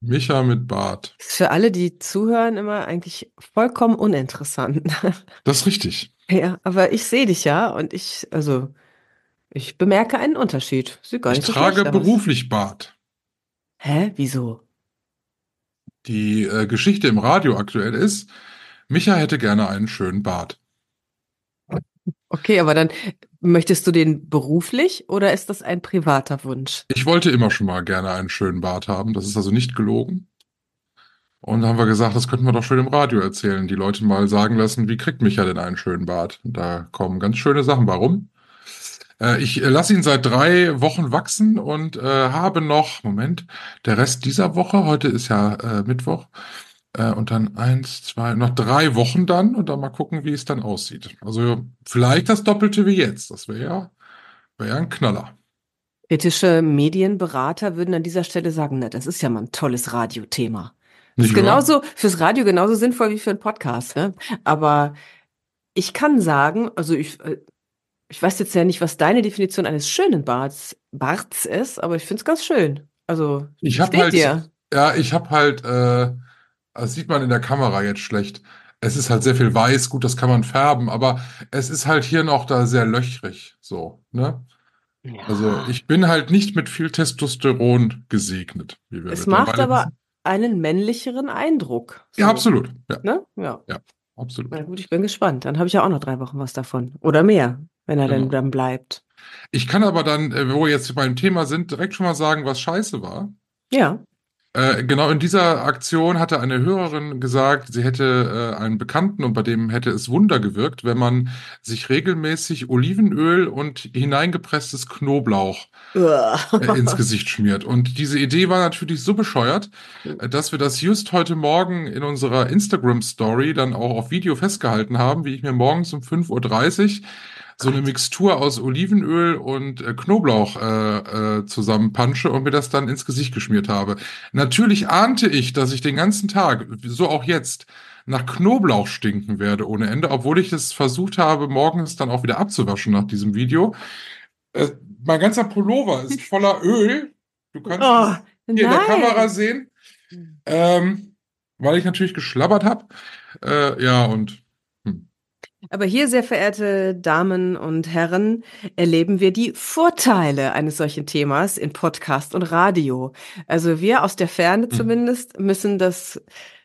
Micha mit Bart. Ist für alle, die zuhören, immer eigentlich vollkommen uninteressant. Das ist richtig. Ja, aber ich sehe dich ja und ich, also, ich bemerke einen Unterschied. Sieht gar Ich nicht so trage aus. beruflich Bart. Hä? Wieso? Die äh, Geschichte im Radio aktuell ist, Micha hätte gerne einen schönen Bart. Okay, aber dann möchtest du den beruflich oder ist das ein privater Wunsch? Ich wollte immer schon mal gerne einen schönen Bart haben. Das ist also nicht gelogen. Und da haben wir gesagt, das könnten wir doch schön im Radio erzählen. Die Leute mal sagen lassen, wie kriegt Micha denn einen schönen Bart? Und da kommen ganz schöne Sachen. Warum? Äh, ich äh, lasse ihn seit drei Wochen wachsen und äh, habe noch, Moment, der Rest dieser Woche, heute ist ja äh, Mittwoch, äh, und dann eins, zwei, noch drei Wochen dann und dann mal gucken, wie es dann aussieht. Also vielleicht das Doppelte wie jetzt. Das wäre ja, wär ja ein Knaller. Kritische Medienberater würden an dieser Stelle sagen, na, das ist ja mal ein tolles Radiothema. Das ist genauso fürs Radio genauso sinnvoll wie für einen Podcast. Ne? Aber ich kann sagen, also ich, äh, ich weiß jetzt ja nicht, was deine Definition eines schönen Barts, Barts ist, aber ich finde es ganz schön. Also Ich habe halt, dir. ja, ich habe halt, äh, das sieht man in der Kamera jetzt schlecht. Es ist halt sehr viel weiß, gut, das kann man färben, aber es ist halt hier noch da sehr löchrig, so, ne? Also Ja. ich bin halt nicht mit viel Testosteron gesegnet, wie wir es macht aber wissen. einen männlicheren Eindruck. Ja, So, absolut, ja, Ne? Ja. absolut. Na gut, ich bin gespannt. Dann habe ich ja auch noch drei Wochen was davon. Oder mehr, wenn er Genau. dann, dann bleibt. Ich kann aber dann, äh, wo wir jetzt beim Thema sind, direkt schon mal sagen, was scheiße war. Ja. Äh, genau in dieser Aktion hatte eine Hörerin gesagt, sie hätte äh, einen Bekannten und bei dem hätte es Wunder gewirkt, wenn man sich regelmäßig Olivenöl und hineingepresstes Knoblauch äh, ins Gesicht schmiert. Und diese Idee war natürlich so bescheuert, äh, dass wir das just heute Morgen in unserer Instagram-Story dann auch auf Video festgehalten haben, wie ich mir morgens um 5.30 Uhr so eine Mixtur aus Olivenöl und äh, Knoblauch äh, äh, zusammenpansche und mir das dann ins Gesicht geschmiert habe. Natürlich ahnte ich, dass ich den ganzen Tag, so auch jetzt, nach Knoblauch stinken werde ohne Ende, obwohl ich es versucht habe, morgens dann auch wieder abzuwaschen nach diesem Video. Äh, mein ganzer Pullover ist voller Öl. Du kannst Oh, hier in der. Kamera sehen, ähm, weil ich natürlich geschlabbert habe. Äh, ja, und Aber hier, sehr verehrte Damen und Herren, erleben wir die Vorteile eines solchen Themas in Podcast und Radio. Also wir aus der Ferne Mhm. zumindest müssen das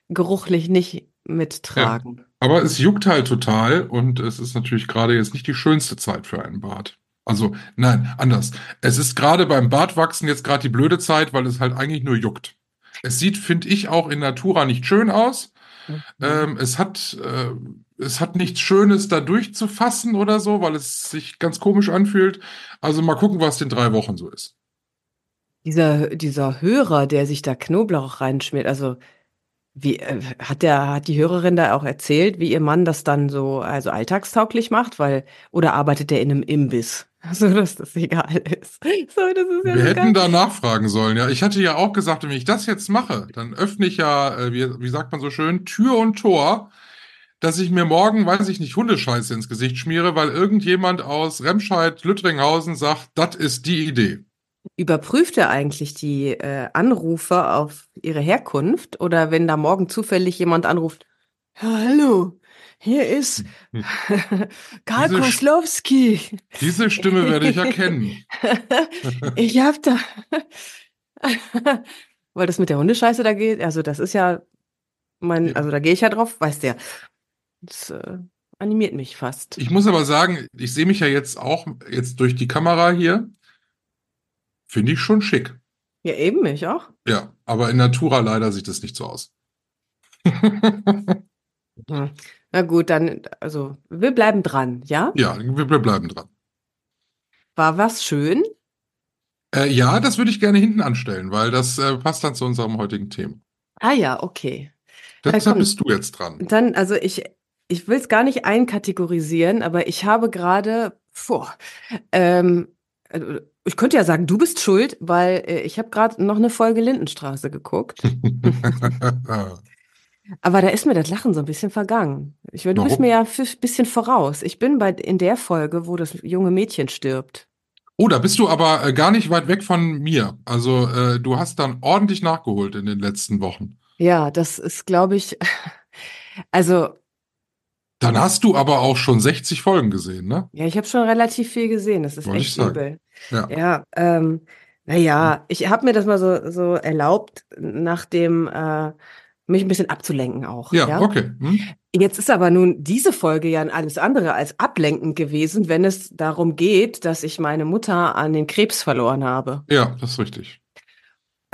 geruchlich nicht mittragen. Aber es juckt halt total und es ist natürlich gerade jetzt nicht die schönste Zeit für einen Bart. Also, nein, anders. Es ist gerade beim Bartwachsen jetzt gerade die blöde Zeit, weil es halt eigentlich nur juckt. Es sieht, finde ich, auch in Natura nicht schön aus. Mhm. Ähm, es hat, äh, es hat nichts Schönes, da durchzufassen oder so, weil es sich ganz komisch anfühlt. Also mal gucken, was in drei Wochen so ist. Dieser, dieser Hörer, der sich da Knoblauch reinschmiert, also wie äh, hat der, hat die Hörerin da auch erzählt, wie ihr Mann das dann so also alltagstauglich macht, weil oder arbeitet der in einem Imbiss, so dass das egal ist. So, das ist ja Wir hätten da nachfragen sollen, ja. Ich hatte ja auch gesagt, wenn ich das jetzt mache, dann öffne ich ja, äh, wie, wie sagt man so schön, Tür und Tor, dass ich mir morgen, weiß ich nicht, Hundescheiße ins Gesicht schmiere, weil irgendjemand aus Remscheid, Lüttringhausen sagt, das ist die Idee. Überprüft er eigentlich die äh, Anrufe auf ihre Herkunft oder wenn da morgen zufällig jemand anruft, hallo, hier ist Karl Diese Koslowski. Diese Stimme werde ich erkennen. ich hab da. Weil das mit der Hundescheiße da geht, also das ist ja mein, also da gehe ich ja drauf, weiß der. Das äh, animiert mich fast. Ich muss aber sagen, ich sehe mich ja jetzt auch jetzt durch die Kamera hier. Finde ich schon schick. Ja, eben, mich auch. Ja, aber in Natura leider sieht es nicht so aus. Hm. Na gut, dann, also wir bleiben dran, ja? Ja, wir, wir bleiben dran. War was schön? Äh, ja, das würde ich gerne hinten anstellen, weil das äh, passt dann zu unserem heutigen Thema. Ah ja, okay. Deshalb bist du jetzt dran. Dann, also ich, ich will es gar nicht einkategorisieren, aber ich habe gerade, ähm, also ich könnte ja sagen, du bist schuld, weil äh, ich habe gerade noch eine Folge Lindenstraße geguckt. aber da ist mir das Lachen so ein bisschen vergangen. Ich, du Warum? bist mir ja ein bisschen voraus. Ich bin bei in der Folge, wo das junge Mädchen stirbt. Oh, da bist du aber äh, gar nicht weit weg von mir. Also äh, du hast dann ordentlich nachgeholt in den letzten Wochen. Ja, das ist, glaube ich, also. Dann hast du aber auch schon 60 Folgen gesehen, ne? Ja, ich habe schon relativ viel gesehen. Das ist Wollte echt übel. Ja, ja ähm, naja, ich habe mir das mal so, so erlaubt, nach dem äh, mich ein bisschen abzulenken auch. Ja, ja? okay. Hm. Jetzt ist aber nun diese Folge ja alles andere als ablenkend gewesen, wenn es darum geht, dass ich meine Mutter an den Krebs verloren habe. Ja, das ist richtig.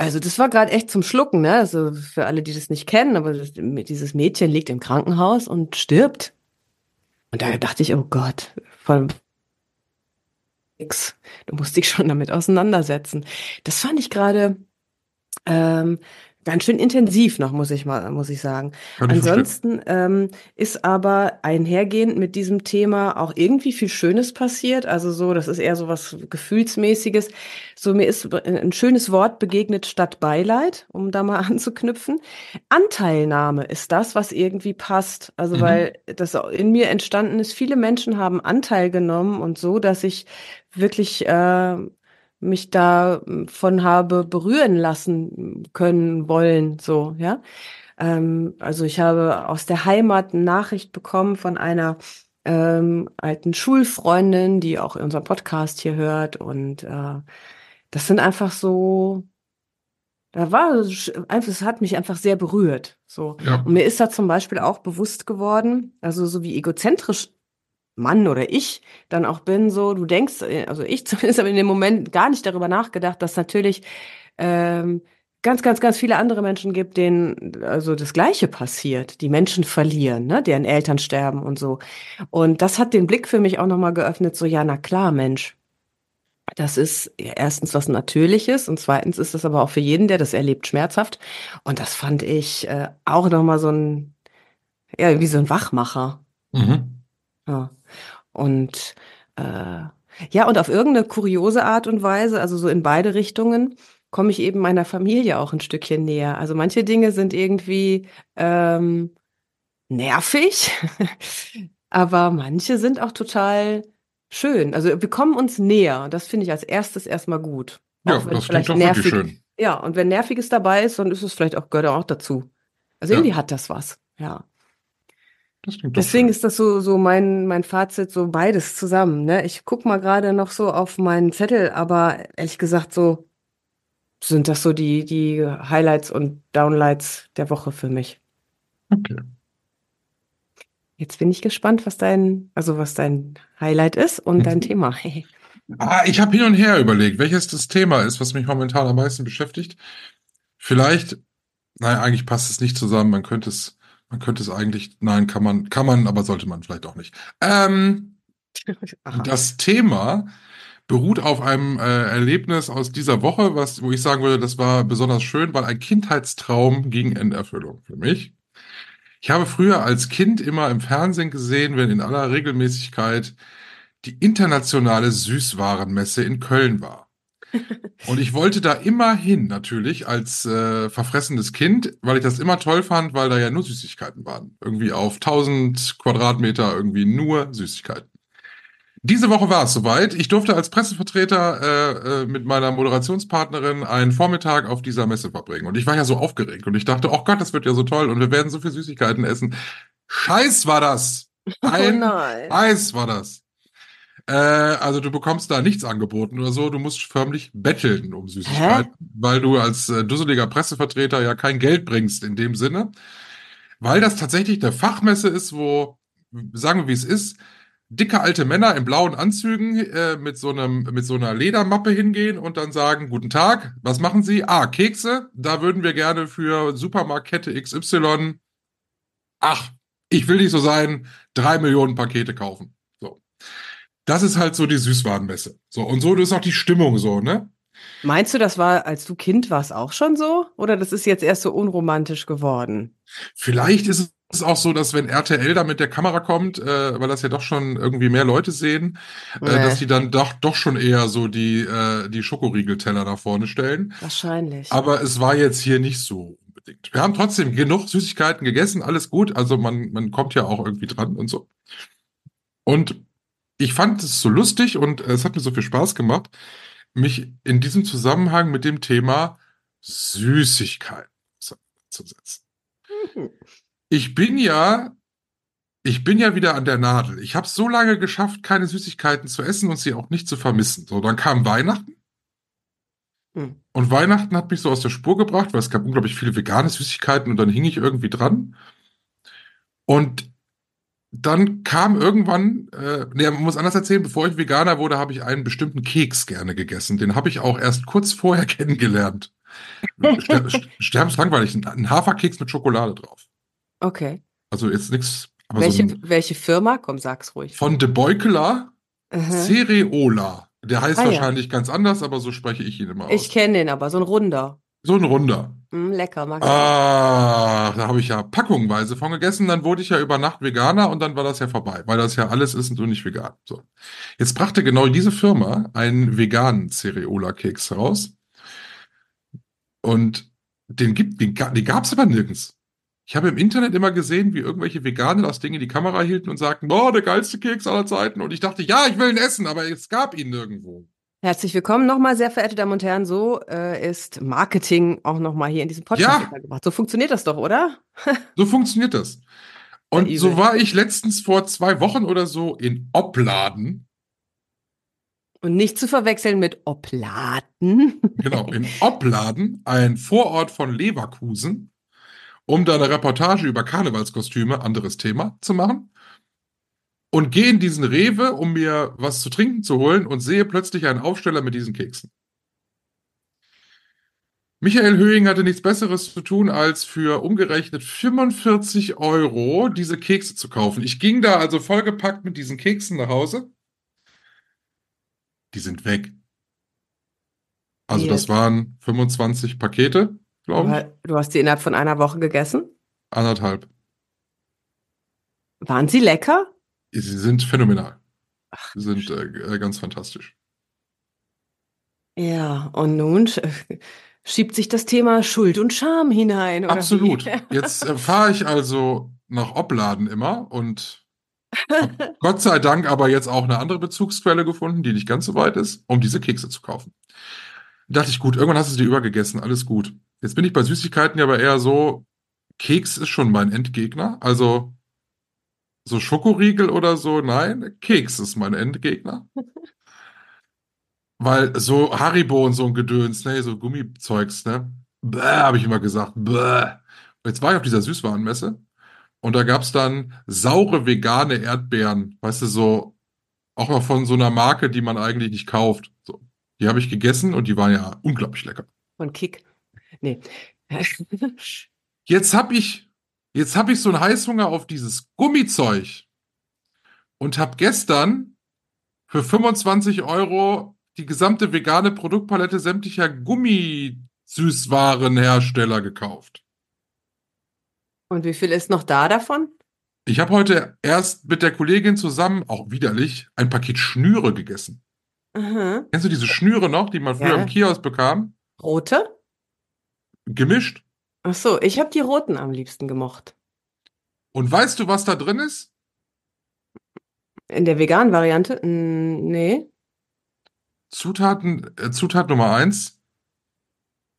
Also das war gerade echt zum Schlucken, ne? Also für alle, die das nicht kennen, aber das, dieses Mädchen liegt im Krankenhaus und stirbt. Und da dachte ich, oh Gott, voll nix. Du musst dich schon damit auseinandersetzen. Das fand ich gerade ähm, Ganz schön intensiv noch, muss ich mal, muss ich sagen. Ich Ansonsten ähm, ist aber einhergehend mit diesem Thema auch irgendwie viel Schönes passiert. Also so, das ist eher so was Gefühlsmäßiges. So, mir ist ein schönes Wort begegnet statt Beileid, um da mal anzuknüpfen. Anteilnahme ist das, was irgendwie passt. Also, mhm. weil das in mir entstanden ist, viele Menschen haben Anteil genommen und so, dass ich wirklich äh, mich davon habe berühren lassen können wollen, so, ja. Ähm, also ich habe aus der Heimat eine Nachricht bekommen von einer ähm, alten Schulfreundin, die auch unseren Podcast hier hört und äh, das sind einfach so, da war einfach, es hat mich einfach sehr berührt. So. Ja. Und mir ist da zum Beispiel auch bewusst geworden, also so wie egozentrisch Mann oder ich dann auch bin, so, du denkst, äh, also ich zumindest habe in dem Moment gar nicht darüber nachgedacht, dass natürlich ähm, ganz, ganz, ganz viele andere Menschen gibt, denen also das Gleiche passiert, die Menschen verlieren, ne, deren Eltern sterben und so. Und das hat den Blick für mich auch nochmal geöffnet, so, ja, na klar, Mensch. Das ist erstens was Natürliches und zweitens ist das aber auch für jeden, der das erlebt, schmerzhaft. Und das fand ich äh, auch nochmal so ein, ja, wie so ein Wachmacher. Mhm. Ja. Und äh, ja, und auf irgendeine kuriose Art und Weise, also so in beide Richtungen, komme ich eben meiner Familie auch ein Stückchen näher. Also manche Dinge sind irgendwie ähm, nervig, aber manche sind auch total schön. Also wir kommen uns näher. Das finde ich als erstes erstmal gut. Ja, das klingt doch nervig, schön. Ja, und wenn Nerviges dabei ist, dann ist es vielleicht auch, gehört auch dazu. Also ja. irgendwie hat das was. Ja. Deswegen ist das so, so mein, mein Fazit, so beides zusammen. Ne? Ich guck mal gerade noch so auf meinen Zettel, aber ehrlich gesagt, so sind das so die, die Highlights und Downlights der Woche für mich. Okay. Jetzt bin ich gespannt, was dein, also was dein Highlight ist und dein Thema. ah, ich habe hin und her überlegt, welches das Thema ist, was mich momentan am meisten beschäftigt. Vielleicht, naja, eigentlich passt es nicht zusammen. Man könnte es man könnte es eigentlich, nein, kann man, kann man, aber sollte man vielleicht auch nicht. Ähm, das Thema beruht auf einem äh, Erlebnis aus dieser Woche, was, wo ich sagen würde, das war besonders schön, weil ein Kindheitstraum ging in Erfüllung für mich. Ich habe früher als Kind immer im Fernsehen gesehen, wenn in aller Regelmäßigkeit die internationale Süßwarenmesse in Köln war. Und ich wollte da immer hin, natürlich, als äh, verfressenes Kind, weil ich das immer toll fand, weil da ja nur Süßigkeiten waren. Irgendwie auf 1000 Quadratmeter irgendwie nur Süßigkeiten. Diese Woche war es soweit. Ich durfte als Pressevertreter äh, äh, mit meiner Moderationspartnerin einen Vormittag auf dieser Messe verbringen. Und ich war ja so aufgeregt und ich dachte, oh Gott, das wird ja so toll und wir werden so viel Süßigkeiten essen. Scheiß war das! Oh Ein oh Eis war das. Äh, also du bekommst da nichts angeboten oder so. Du musst förmlich betteln um Süßigkeiten, Hä? weil du als äh, dusseliger Pressevertreter ja kein Geld bringst in dem Sinne. Weil das tatsächlich eine Fachmesse ist, wo, sagen wir wie es ist, dicke alte Männer in blauen Anzügen äh, mit so einem mit so einer Ledermappe hingehen und dann sagen guten Tag, was machen Sie? Ah, Kekse. Da würden wir gerne für Supermarktkette XY. Ach, ich will nicht so sein, drei Millionen Pakete kaufen das ist halt so die Süßwarenmesse. So, und so ist auch die Stimmung so, ne? Meinst du, das war, als du Kind warst, auch schon so? Oder das ist jetzt erst so unromantisch geworden? Vielleicht ist es auch so, dass wenn RTL da mit der Kamera kommt, äh, weil das ja doch schon irgendwie mehr Leute sehen, äh, Nee. dass die dann doch, doch schon eher so die, äh, die Schokoriegelteller da vorne stellen. Wahrscheinlich. Aber es war jetzt hier nicht so unbedingt. Wir haben trotzdem genug Süßigkeiten gegessen, alles gut. Also man, man kommt ja auch irgendwie dran und so. Und ich fand es so lustig und es hat mir so viel Spaß gemacht, mich in diesem Zusammenhang mit dem Thema Süßigkeiten auseinanderzusetzen. Mhm. Ich bin ja, ich bin ja wieder an der Nadel. Ich habe so lange geschafft, keine Süßigkeiten zu essen und sie auch nicht zu vermissen. So, dann kam Weihnachten. Hm. Und Weihnachten hat mich so aus der Spur gebracht, weil es gab unglaublich viele vegane Süßigkeiten und dann hing ich irgendwie dran. Und dann kam irgendwann, äh, nee, man muss anders erzählen, bevor ich Veganer wurde, habe ich einen bestimmten Keks gerne gegessen. Den habe ich auch erst kurz vorher kennengelernt. Ster sterbenslangweilig, ein- ein Haferkeks mit Schokolade drauf. Okay. Also jetzt nichts, Welche, so ein, welche Firma? Komm, sag's ruhig. von De Beukeler Mhm. Cereola. Der heißt Ah, ja. wahrscheinlich ganz anders, aber so spreche ich ihn immer aus. Ich kenne den aber, so ein runder. So ein Runder. Mm, lecker, mag ich. Ah, da habe ich ja packungweise von gegessen. Dann wurde ich ja über Nacht Veganer und dann war das ja vorbei, weil das ja alles ist und du nicht vegan. So. Jetzt brachte genau diese Firma einen veganen Cereola-Keks heraus. Und den gibt, den, den gab's aber nirgends. Ich habe im Internet immer gesehen, wie irgendwelche Veganer das Ding in die Kamera hielten und sagten, boah, der geilste Keks aller Zeiten. Und ich dachte, ja, ich will ihn essen, aber es gab ihn nirgendwo. Herzlich willkommen nochmal, sehr verehrte Damen und Herren. So äh, ist Marketing auch nochmal hier in diesem Podcast Ja. untergebracht. So funktioniert das doch, oder? So funktioniert das. Und Ja, so war ich letztens vor zwei Wochen oder so in Opladen. Und nicht zu verwechseln mit Oplaten. Genau, in Opladen, ein Vorort von Leverkusen, um da eine Reportage über Karnevalskostüme, anderes Thema, zu machen. Und gehe in diesen Rewe, um mir was zu trinken zu holen und sehe plötzlich einen Aufsteller mit diesen Keksen. Michael Höhing hatte nichts Besseres zu tun, als für umgerechnet 45 Euro diese Kekse zu kaufen. Ich ging da also vollgepackt mit diesen Keksen nach Hause. Die sind weg. Also das waren 25 Pakete, glaube ich. Du hast die innerhalb von einer Woche gegessen. Anderthalb. Waren sie lecker? Sie sind phänomenal. Sie sind äh, ganz fantastisch. Ja, und nun sch- schiebt sich das Thema Schuld und Scham hinein. Oder Absolut. Jetzt äh, fahre ich also nach Opladen immer und Gott sei Dank aber jetzt auch eine andere Bezugsquelle gefunden, die nicht ganz so weit ist, um diese Kekse zu kaufen. Da dachte ich, gut, irgendwann hast du sie übergegessen, alles gut. Jetzt bin ich bei Süßigkeiten ja aber eher so, Keks ist schon mein Endgegner. Also so Schokoriegel oder so, nein, Keks ist mein Endgegner. Weil so Haribo und so ein Gedöns, ne, so Gummizeugs, ne, bäh, habe ich immer gesagt, bäh. Jetzt war ich auf dieser Süßwarenmesse und da gab's dann saure vegane Erdbeeren, weißt du, so auch noch von so einer Marke, die man eigentlich nicht kauft. So. Die habe ich gegessen und die waren ja unglaublich lecker. Von Kick. Nee. Jetzt hab ich, jetzt hab ich so einen Heißhunger auf dieses Gummizeug und hab gestern für 25 Euro die gesamte vegane Produktpalette sämtlicher Gummisüßwarenhersteller gekauft. Und wie viel ist noch da davon? Ich habe heute erst mit der Kollegin zusammen, auch widerlich, ein Paket Schnüre gegessen. Aha. Kennst du diese Schnüre noch, die man früher Ja. im Kiosk bekam? Rote? Gemischt. Ach so, ich habe die roten am liebsten gemocht. Und weißt du, was da drin ist? In der veganen Variante? Mm, nee. Zutaten, äh, Zutat Nummer eins,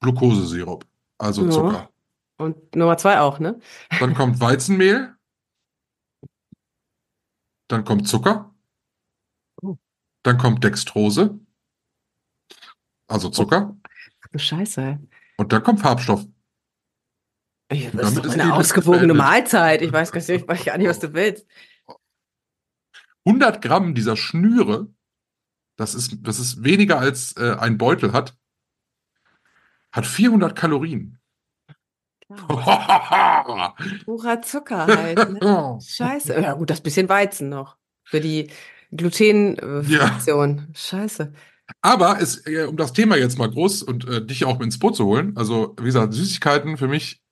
Glukosesirup, also Ja. Zucker. Und Nummer zwei auch, ne? Dann kommt Weizenmehl. Dann kommt Zucker. Oh. Dann kommt Dextrose. Also Zucker. Du Scheiße. Und dann kommt Farbstoff. Das ist doch eine ausgewogene. Mahlzeit. Ich weiß gar nicht, ich weiß gar nicht, was du willst. 100 Gramm dieser Schnüre, das ist, das ist weniger als äh, ein Beutel hat, hat 400 Kalorien. Klar. Purer Zucker halt. Ne? Scheiße. Ja gut, das bisschen Weizen noch. Für die Glutenfraktion. Scheiße. Aber es, äh, um das Thema jetzt mal groß und äh, dich auch ins Boot zu holen, also wie gesagt, Süßigkeiten für mich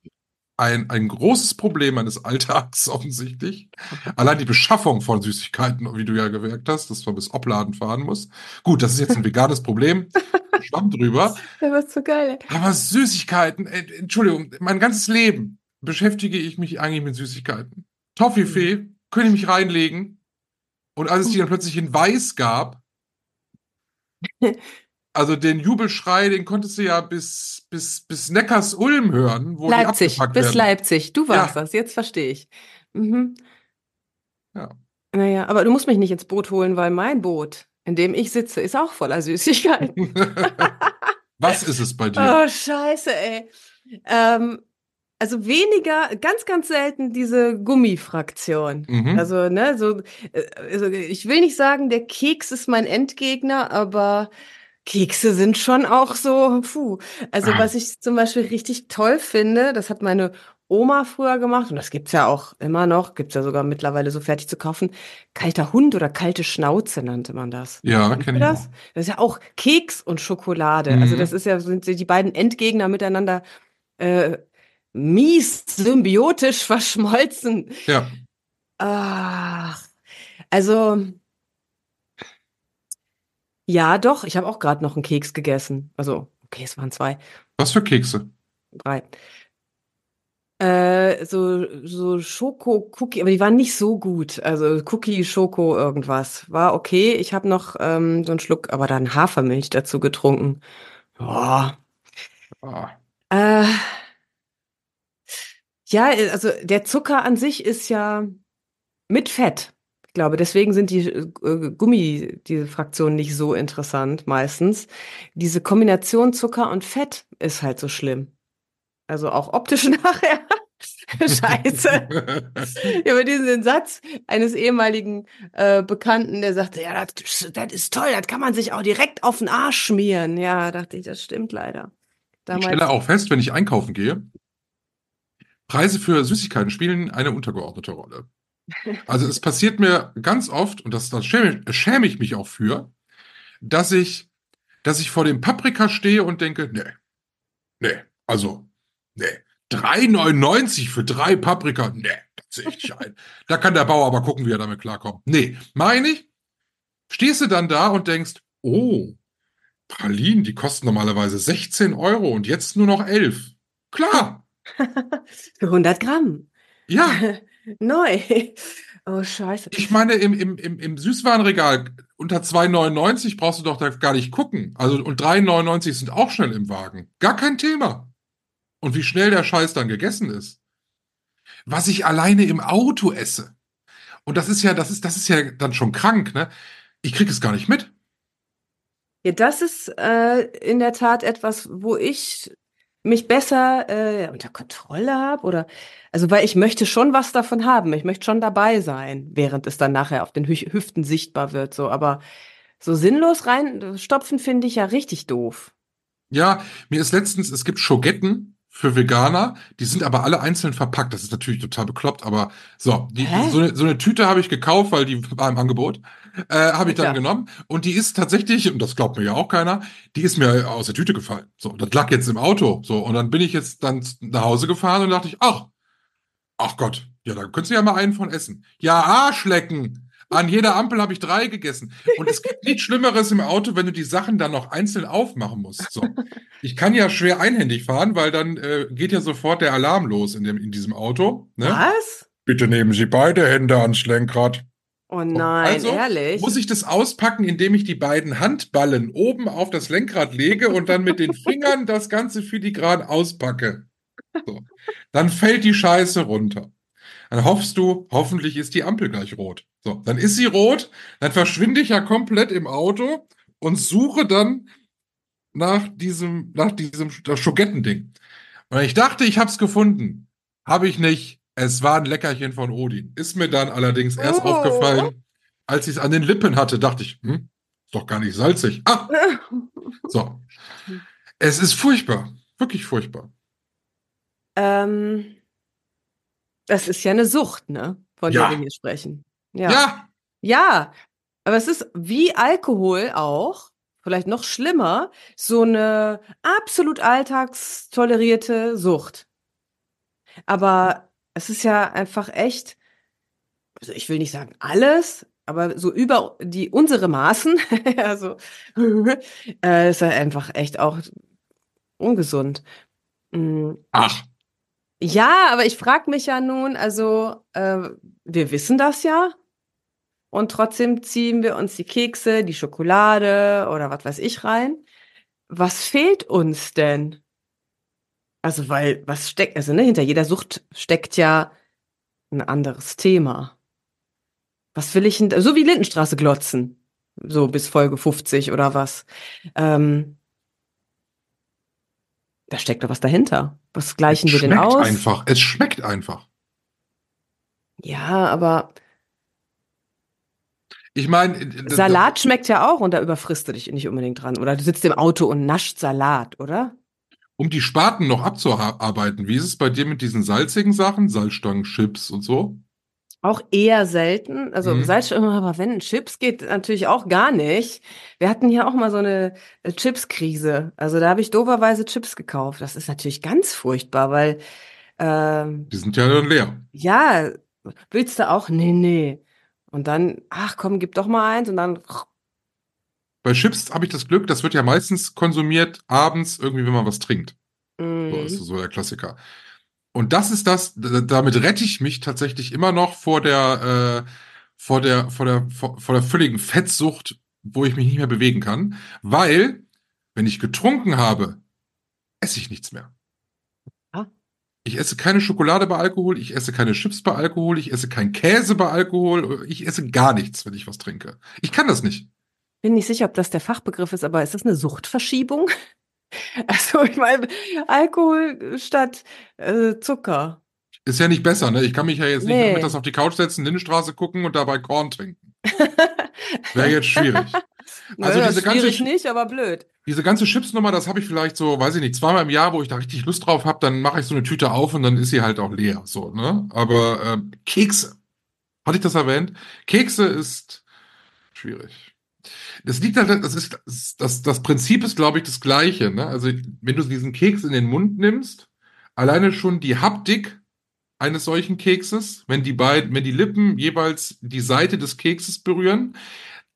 ein, ein großes Problem meines Alltags offensichtlich. Allein die Beschaffung von Süßigkeiten, wie du ja gemerkt hast, dass man bis Opladen fahren muss. Gut, das ist jetzt ein veganes Problem. Schwamm drüber. Das war so geil. Aber Süßigkeiten, äh, Entschuldigung, mein ganzes Leben beschäftige ich mich eigentlich mit Süßigkeiten. Toffifee, könnte ich mich reinlegen. Und als es die dann plötzlich in Weiß gab, also den Jubelschrei, den konntest du ja bis, bis, bis Neckars Ulm hören, wo Leipzig, die bis werden. Leipzig. Du warst Ja. das, jetzt verstehe ich. Mhm. Ja. Naja, aber du musst mich nicht ins Boot holen, weil mein Boot, in dem ich sitze, ist auch voller Süßigkeiten. Was ist es bei dir? Oh, scheiße, ey. Ähm, also weniger, ganz, ganz selten diese Gummifraktion. Mhm. Also, ne, so, äh, also ich will nicht sagen, der Keks ist mein Endgegner, aber Kekse sind schon auch so, puh. Also, Ah. was ich zum Beispiel richtig toll finde, das hat meine Oma früher gemacht und das gibt's ja auch immer noch, gibt's ja sogar mittlerweile so fertig zu kaufen. Kalter Hund oder kalte Schnauze nannte man das. ja, kenne ich das? auch. Das ist ja auch Keks und Schokolade. Also Mhm. das ist ja, sind die beiden Endgegner miteinander äh, mies symbiotisch verschmolzen. Ja. Ach, also ja, doch. Ich habe auch gerade noch einen Keks gegessen. Also okay, es waren zwei, Was für Kekse? drei. Äh, so so Schoko-Cookie, aber die waren nicht so gut. Also Cookie, Schoko, irgendwas. War okay. Ich habe noch ähm, so einen Schluck, aber dann Hafermilch dazu getrunken. Boah. Ah. Äh, ja, also der Zucker an sich ist ja mit Fett. Ich glaube, deswegen sind die äh, Gummi, diese Fraktionen nicht so interessant meistens. Diese Kombination Zucker und Fett ist halt so schlimm. Also auch optisch nachher. Scheiße. Ja, aber diesen Satz eines ehemaligen äh, Bekannten, der sagte, ja, das, das ist toll, das kann man sich auch direkt auf den Arsch schmieren. Ja, dachte ich, das stimmt leider. Ich Damals, stelle auch fest, wenn ich einkaufen gehe, Preise für Süßigkeiten spielen eine untergeordnete Rolle. Also es passiert mir ganz oft, und das, das schäme, schäme ich mich auch für, dass ich, dass ich vor dem Paprika stehe und denke, nee, nee, also, nee, 3,99 für drei Paprika, nee, das sehe ich nicht ein. Da kann der Bauer aber gucken, wie er damit klarkommt. Nee, meine ich, stehst du dann da und denkst, oh, Pralinen, die kosten normalerweise 16 Euro und jetzt nur noch 11. Klar, für 100 Gramm. ja. Neu. Oh, scheiße. Ich meine, im, im, im, im Süßwarenregal unter 2,99 brauchst du doch da gar nicht gucken. Also, und 3,99 sind auch schnell im Wagen. Gar kein Thema. Und wie schnell der Scheiß dann gegessen ist. Was ich alleine im Auto esse. Und das ist ja, das ist, das ist ja dann schon krank, ne? Ich krieg es gar nicht mit. Ja, das ist äh, in der Tat etwas, wo ich mich besser äh, unter Kontrolle habe oder also weil ich möchte schon was davon haben, ich möchte schon dabei sein, während es dann nachher auf den Hü Hüften sichtbar wird, so, aber so sinnlos reinstopfen finde ich ja richtig doof. Ja, mir ist letztens, es gibt Schogetten für Veganer, die sind aber alle einzeln verpackt. Das ist natürlich total bekloppt, aber so, die, so, eine, so eine Tüte habe ich gekauft, weil die war im Angebot. Äh, habe ich dann Ja. genommen. Und die ist tatsächlich, und das glaubt mir ja auch keiner, die ist mir aus der Tüte gefallen. So, das lag jetzt im Auto. So, und dann bin ich jetzt dann nach Hause gefahren und dachte ich, ach, ach Gott, ja, da könntest du ja mal einen von essen. Ja, Arschlecken. An jeder Ampel habe ich drei gegessen. Und es gibt nichts Schlimmeres im Auto, wenn du die Sachen dann noch einzeln aufmachen musst. So. Ich kann ja schwer einhändig fahren, weil dann äh, geht ja sofort der Alarm los in, dem, in diesem Auto. Ne? Was? Bitte nehmen Sie beide Hände ans Lenkrad. Oh nein, Also ehrlich? Muss ich das auspacken, indem ich die beiden Handballen oben auf das Lenkrad lege und dann mit den Fingern das Ganze filigran auspacke? So. Dann fällt die Scheiße runter. Dann hoffst du, hoffentlich ist die Ampel gleich rot. So, dann ist sie rot, dann verschwinde ich ja komplett im Auto und suche dann nach diesem, nach diesem Schogettending. Und ich dachte, ich hab's gefunden. Habe ich nicht. Es war ein Leckerchen von Odin. Ist mir dann allerdings erst Oh. aufgefallen, als ich es an den Lippen hatte, dachte ich, hm, ist doch gar nicht salzig. Ah, so. Es ist furchtbar. Wirklich furchtbar. ähm, das ist ja eine Sucht, ne? Von Ja. der wir hier sprechen. Ja, Ja. Ja, aber es ist wie Alkohol auch, vielleicht noch schlimmer, so eine absolut alltagstolerierte Sucht. Aber es ist ja einfach echt, also ich will nicht sagen alles, aber so über die unsere Maßen, also äh, ist ja einfach echt auch ungesund. Mm, Ach, Ja, aber ich frage mich ja nun, also äh, wir wissen das ja und trotzdem ziehen wir uns die Kekse, die Schokolade oder was weiß ich rein. Was fehlt uns denn? Also, weil, was steckt, also ne, hinter jeder Sucht steckt ja ein anderes Thema. Was will ich denn, so wie Lindenstraße glotzen, so bis Folge 50 oder was. Ähm, da steckt doch was dahinter. Was gleichen es wir denn schmeckt aus? einfach. Es schmeckt einfach. Ja, aber Ich meine, Salat schmeckt ja auch und da überfrisst du dich nicht unbedingt dran. Oder du sitzt im Auto und nascht Salat, oder? Um die Spaten noch abzuarbeiten, wie ist es bei dir mit diesen salzigen Sachen? Salzstangen, Chips und so? Auch eher selten. Also Mhm. Salz, aber wenn Chips geht natürlich auch gar nicht. Wir hatten hier auch mal so eine äh, Chips-Krise. Also da habe ich doverweise Chips gekauft. Das ist natürlich ganz furchtbar, weil ähm, Die sind ja dann leer. ja, willst du auch? Nee, nee. Und dann, ach komm, gib doch mal eins und dann Bei Chips habe ich das Glück, das wird ja meistens konsumiert abends irgendwie, wenn man was trinkt. So mm, ist so der Klassiker. Und das ist das, damit rette ich mich tatsächlich immer noch vor der, äh, vor der, vor der, vor, vor der völligen Fettsucht, wo ich mich nicht mehr bewegen kann, weil, wenn ich getrunken habe, esse ich nichts mehr. Ah. Ich esse keine Schokolade bei Alkohol, ich esse keine Chips bei Alkohol, ich esse keinen Käse bei Alkohol, ich esse gar nichts, wenn ich was trinke. Ich kann das nicht. Bin nicht sicher, ob das der Fachbegriff ist, aber ist das eine Suchtverschiebung? Also ich meine, Alkohol statt äh, Zucker. Ist ja nicht besser, ne? Ich kann mich ja jetzt nicht Nee. nachmittags auf die Couch setzen, Lindenstraße gucken und dabei Korn trinken. Wäre jetzt schwierig. Also Naja, diese ganze nicht, aber blöd. Diese ganze Chipsnummer, das habe ich vielleicht so, weiß ich nicht, zweimal im Jahr, wo ich da richtig Lust drauf habe, dann mache ich so eine Tüte auf und dann ist sie halt auch leer. So, ne? Aber ähm, Kekse, hatte ich das erwähnt? Kekse ist schwierig. Das liegt halt, das ist, das, das, Prinzip ist, glaube ich, das gleiche. Ne? Also, wenn du diesen Keks in den Mund nimmst, alleine schon die Haptik eines solchen Kekses, wenn die beiden, wenn die Lippen jeweils die Seite des Kekses berühren,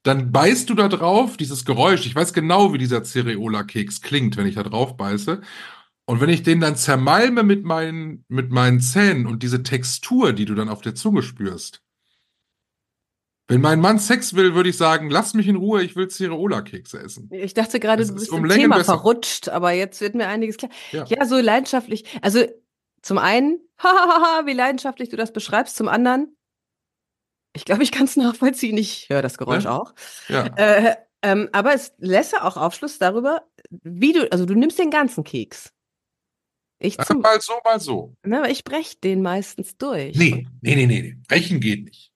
dann beißt du da drauf, dieses Geräusch. Ich weiß genau, wie dieser Cereola-Keks klingt, wenn ich da drauf beiße. Und wenn ich den dann zermalme mit meinen, mit meinen Zähnen und diese Textur, die du dann auf der Zunge spürst. Wenn mein Mann Sex will, würde ich sagen, lass mich in Ruhe, ich will Cereola-Kekse essen. Ich dachte gerade, Das du ist bist um im Längen Thema besser. verrutscht, aber jetzt wird mir einiges klar. Ja. Ja, so leidenschaftlich. Also zum einen, hahaha, wie leidenschaftlich du das beschreibst. Zum anderen, ich glaube, ich kann es nachvollziehen. Ich höre das Geräusch Ne? auch. Ja. Äh, ähm, aber es lässt ja auch Aufschluss darüber, wie du, also du nimmst den ganzen Keks. Ich, zum, mal so, mal so. ne, aber ich brech den meistens durch. Nee, nee, nee, nee, nee. Brechen geht nicht.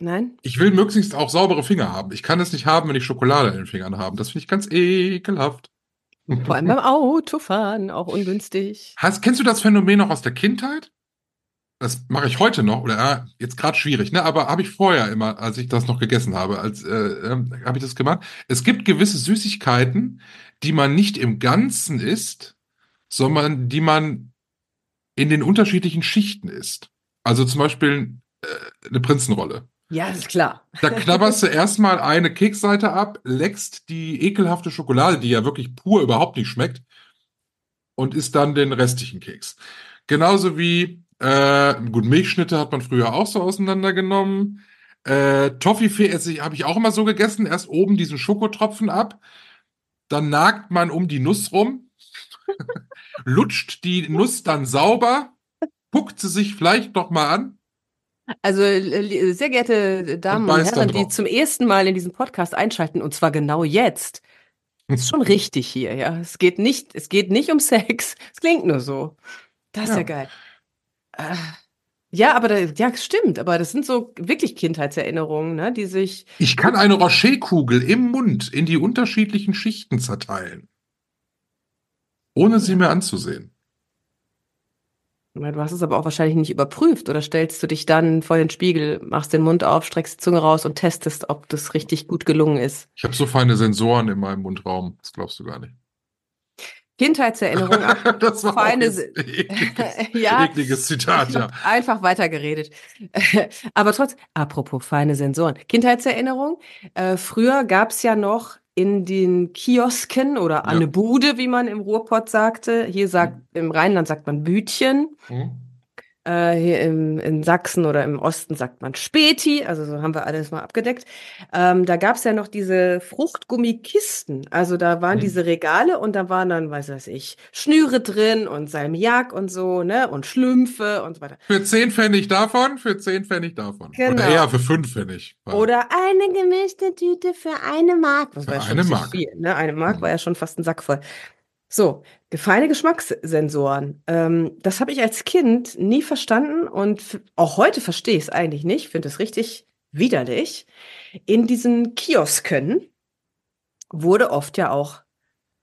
Nein? Ich will möglichst auch saubere Finger haben. Ich kann es nicht haben, wenn ich Schokolade in den Fingern habe. Das finde ich ganz ekelhaft. Vor allem beim Autofahren, auch ungünstig. Hast, kennst du das Phänomen noch aus der Kindheit? Das mache ich heute noch, oder ah, jetzt gerade schwierig, ne? Aber habe ich vorher immer, als ich das noch gegessen habe, als äh, ähm, habe ich das gemacht. Es gibt gewisse Süßigkeiten, die man nicht im Ganzen isst, sondern die man in den unterschiedlichen Schichten isst. Also zum Beispiel äh, eine Prinzenrolle. Ja, ist klar. Da knabberst du erstmal eine Keksseite ab, leckst die ekelhafte Schokolade, die ja wirklich pur überhaupt nicht schmeckt, und isst dann den restlichen Keks. Genauso wie, äh, gut, Milchschnitte hat man früher auch so auseinandergenommen. Äh, Toffifee habe ich auch immer so gegessen. Erst oben diesen Schokotropfen ab, dann nagt man um die Nuss rum, lutscht die Nuss dann sauber, guckt sie sich vielleicht noch mal an. Also, äh, sehr geehrte Damen und, dann Herren, die zum ersten Mal in diesen Podcast einschalten, und zwar genau jetzt, ist schon richtig hier, ja. Es geht nicht, es geht nicht um Sex. Es klingt nur so. Das ist ja, Ja. geil. Äh, ja, aber da, ja, stimmt, aber das sind so wirklich Kindheitserinnerungen, ne, die sich. Ich kann eine Rocherkugel im Mund in die unterschiedlichen Schichten zerteilen. Ohne sie mir anzusehen. Du hast es aber auch wahrscheinlich nicht überprüft oder stellst du dich dann vor den Spiegel, machst den Mund auf, streckst die Zunge raus und testest, ob das richtig gut gelungen ist. Ich habe so feine Sensoren in meinem Mundraum, das glaubst du gar nicht. Kindheitserinnerung, das war feine ein ekliges, Ja. ekliges Zitat, ja. einfach weitergeredet. Aber trotzdem, apropos feine Sensoren. Kindheitserinnerung. Äh, früher gab es ja noch in den Kiosken oder an Ja. eine Bude, wie man im Ruhrpott sagte. Hier sagt, im Rheinland sagt man Bütchen. Hm? Äh, hier im, in Sachsen oder im Osten sagt man Späti, also so haben wir alles mal abgedeckt. Ähm, da gab es ja noch diese Fruchtgummikisten. Also da waren Mhm. diese Regale und da waren dann, weiß weiß ich, Schnüre drin und Salmiak und so, ne? Und Schlümpfe und so weiter. Für 10 Pfennig davon, für 10 Pfennig davon. Genau. Oder eher für 5 Pfennig. Oder eine gemischte Tüte für eine Mark. Das Für war ja schon eine Mark. viel, ne? Eine Mark Mhm. war ja schon fast ein Sack voll. So, feine Geschmackssensoren. Ähm, das habe ich als Kind nie verstanden und auch heute verstehe ich es eigentlich nicht. Finde es richtig widerlich. In diesen Kiosken wurde oft ja auch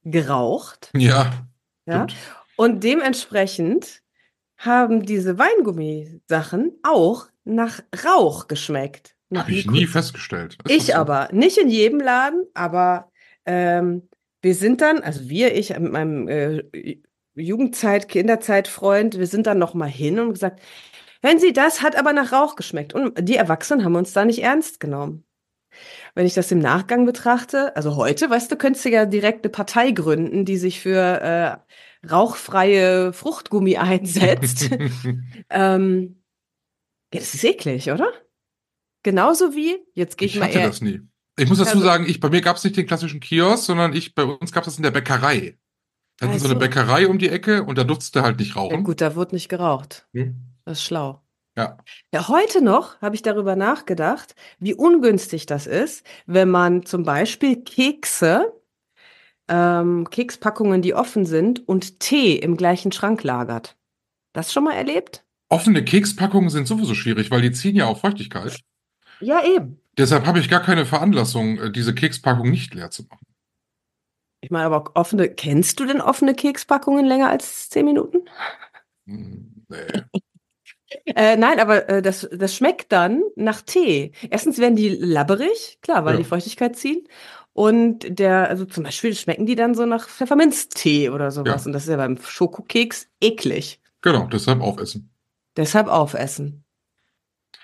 geraucht. Ja, Ja? stimmt. Und dementsprechend haben diese Weingummisachen auch nach Rauch geschmeckt. Habe ich nie festgestellt. Ist ich so? aber, nicht in jedem Laden, aber ähm, wir sind dann, also wir, ich mit meinem äh, Jugendzeit, Kinderzeitfreund, wir sind dann noch mal hin und gesagt, hören Sie, das hat aber nach Rauch geschmeckt. Und die Erwachsenen haben uns da nicht ernst genommen. Wenn ich das im Nachgang betrachte, also heute, weißt du, könntest du ja direkt eine Partei gründen, die sich für äh, rauchfreie Fruchtgummi einsetzt. ähm, ja, das ist eklig, oder? Genauso wie, jetzt gehe ich, Ich mal hatte eher. das nie. Ich muss dazu Also- sagen, ich, bei mir gab es nicht den klassischen Kiosk, sondern ich, bei uns gab es das in der Bäckerei. Wir hatten so eine so. Bäckerei um die Ecke und da durfte halt nicht Ja, rauchen. gut, da wird nicht geraucht. Hm? Das ist schlau. Ja. Ja, heute noch habe ich darüber nachgedacht, wie ungünstig das ist, wenn man zum Beispiel Kekse, ähm, Kekspackungen, die offen sind, und Tee im gleichen Schrank lagert. Das schon mal erlebt? Offene Kekspackungen sind sowieso schwierig, weil die ziehen ja auch Feuchtigkeit. Ja, eben. Deshalb habe ich gar keine Veranlassung, äh, diese Kekspackung nicht leer zu machen. Ich meine, aber offene, kennst du denn offene Kekspackungen länger als zehn Minuten? Hm, Nee. Äh, nein, aber äh, das, das schmeckt dann nach Tee. Erstens werden die labberig, klar, weil Ja. die Feuchtigkeit ziehen. Und der, also zum Beispiel schmecken die dann so nach Pfefferminztee oder sowas. Ja. Und das ist ja beim Schokokeks eklig. Genau, deshalb aufessen. Deshalb aufessen.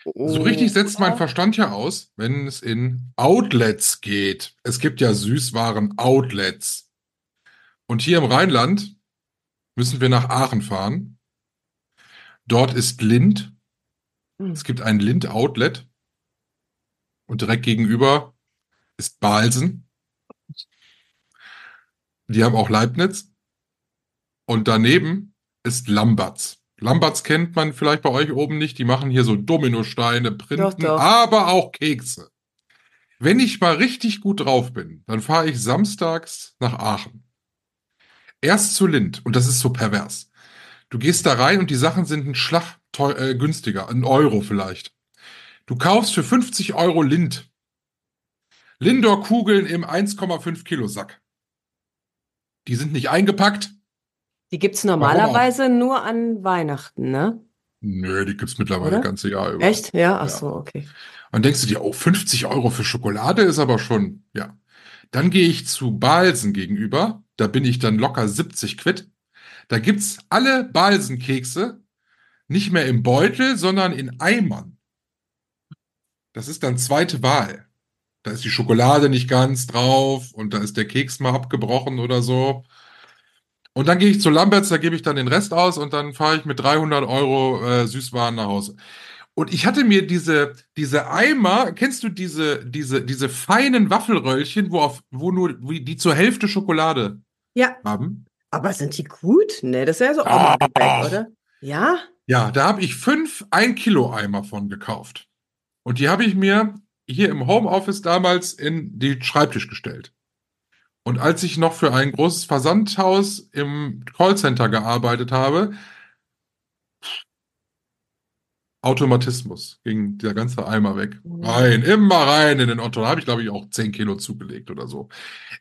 So richtig setzt mein Verstand ja aus, wenn es in Outlets geht. Es gibt ja Süßwaren-Outlets. Und hier im Rheinland müssen wir nach Aachen fahren. Dort ist Lind. Hm. Es gibt ein Lind-Outlet. Und direkt gegenüber ist Balsen. Die haben auch Leibniz. Und daneben ist Lamberts. Lamberts kennt man vielleicht bei euch oben nicht. Die machen hier so Dominosteine, Printen, Doch, doch. aber auch Kekse. Wenn ich mal richtig gut drauf bin, dann fahre ich samstags nach Aachen. Erst zu Lind. Und das ist so pervers. Du gehst da rein und die Sachen sind ein Schlag äh, günstiger. Ein Euro vielleicht. Du kaufst für 50 Euro Lind. Lindor-Kugeln im 1,5 Kilo Sack. Die sind nicht eingepackt. Die gibt's normalerweise nur an Weihnachten, ne? Nö, die gibt's mittlerweile Oder? das ganze Jahr über. Echt? Ja, ach Ja. so, okay. Und denkst du dir, oh, 50 Euro für Schokolade ist aber schon, ja. Dann gehe ich zu Balsen gegenüber. Da bin ich dann locker 70 quitt. Da gibt's alle Balsenkekse nicht mehr im Beutel, sondern in Eimern. Das ist dann zweite Wahl. Da ist die Schokolade nicht ganz drauf und da ist der Keks mal abgebrochen oder so. Und dann gehe ich zu Lamberts, da gebe ich dann den Rest aus und dann fahre ich mit 300 Euro äh, Süßwaren nach Hause. Und ich hatte mir diese, diese Eimer, kennst du diese, diese, diese feinen Waffelröllchen, wo auf, wo nur, wie, die zur Hälfte Schokolade Ja, haben? aber sind die gut? Ne, das ist ja so. Oma-Gebäck, oder? Ja? Ja, da habe ich fünf ein Kilo Eimer von gekauft. Und die habe ich mir hier im Homeoffice damals in die Schreibtisch gestellt. Und als ich noch für ein großes Versandhaus im Callcenter gearbeitet habe, Automatismus ging der ganze Eimer weg. Mhm. Rein, immer rein in den Otto. Da habe ich, glaube ich, auch 10 Kilo zugelegt oder so.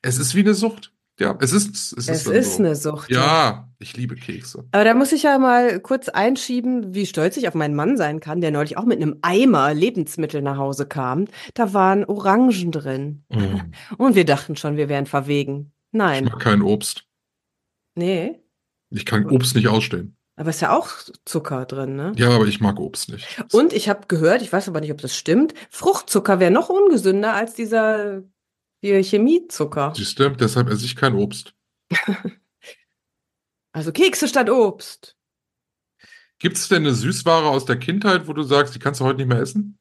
Es ist wie eine Sucht. Ja, es ist, es ist, Es ist so. eine Sucht. Ja, ich liebe Kekse. Aber da muss ich ja mal kurz einschieben, wie stolz ich auf meinen Mann sein kann, der neulich auch mit einem Eimer Lebensmittel nach Hause kam. Da waren Orangen drin. Mm. Und wir dachten schon, wir wären verwegen. Ich Nein. mag kein Obst. Nee. Ich kann Obst nicht ausstehen. Aber ist ja auch Zucker drin, ne? Ja, aber ich mag Obst nicht. Und ich habe gehört, ich weiß aber nicht, ob das stimmt, Fruchtzucker wäre noch ungesünder als dieser hier Chemiezucker. Siehst du, deshalb esse ich kein Obst. Also Kekse statt Obst. Gibt es denn eine Süßware aus der Kindheit, wo du sagst, die kannst du heute nicht mehr essen?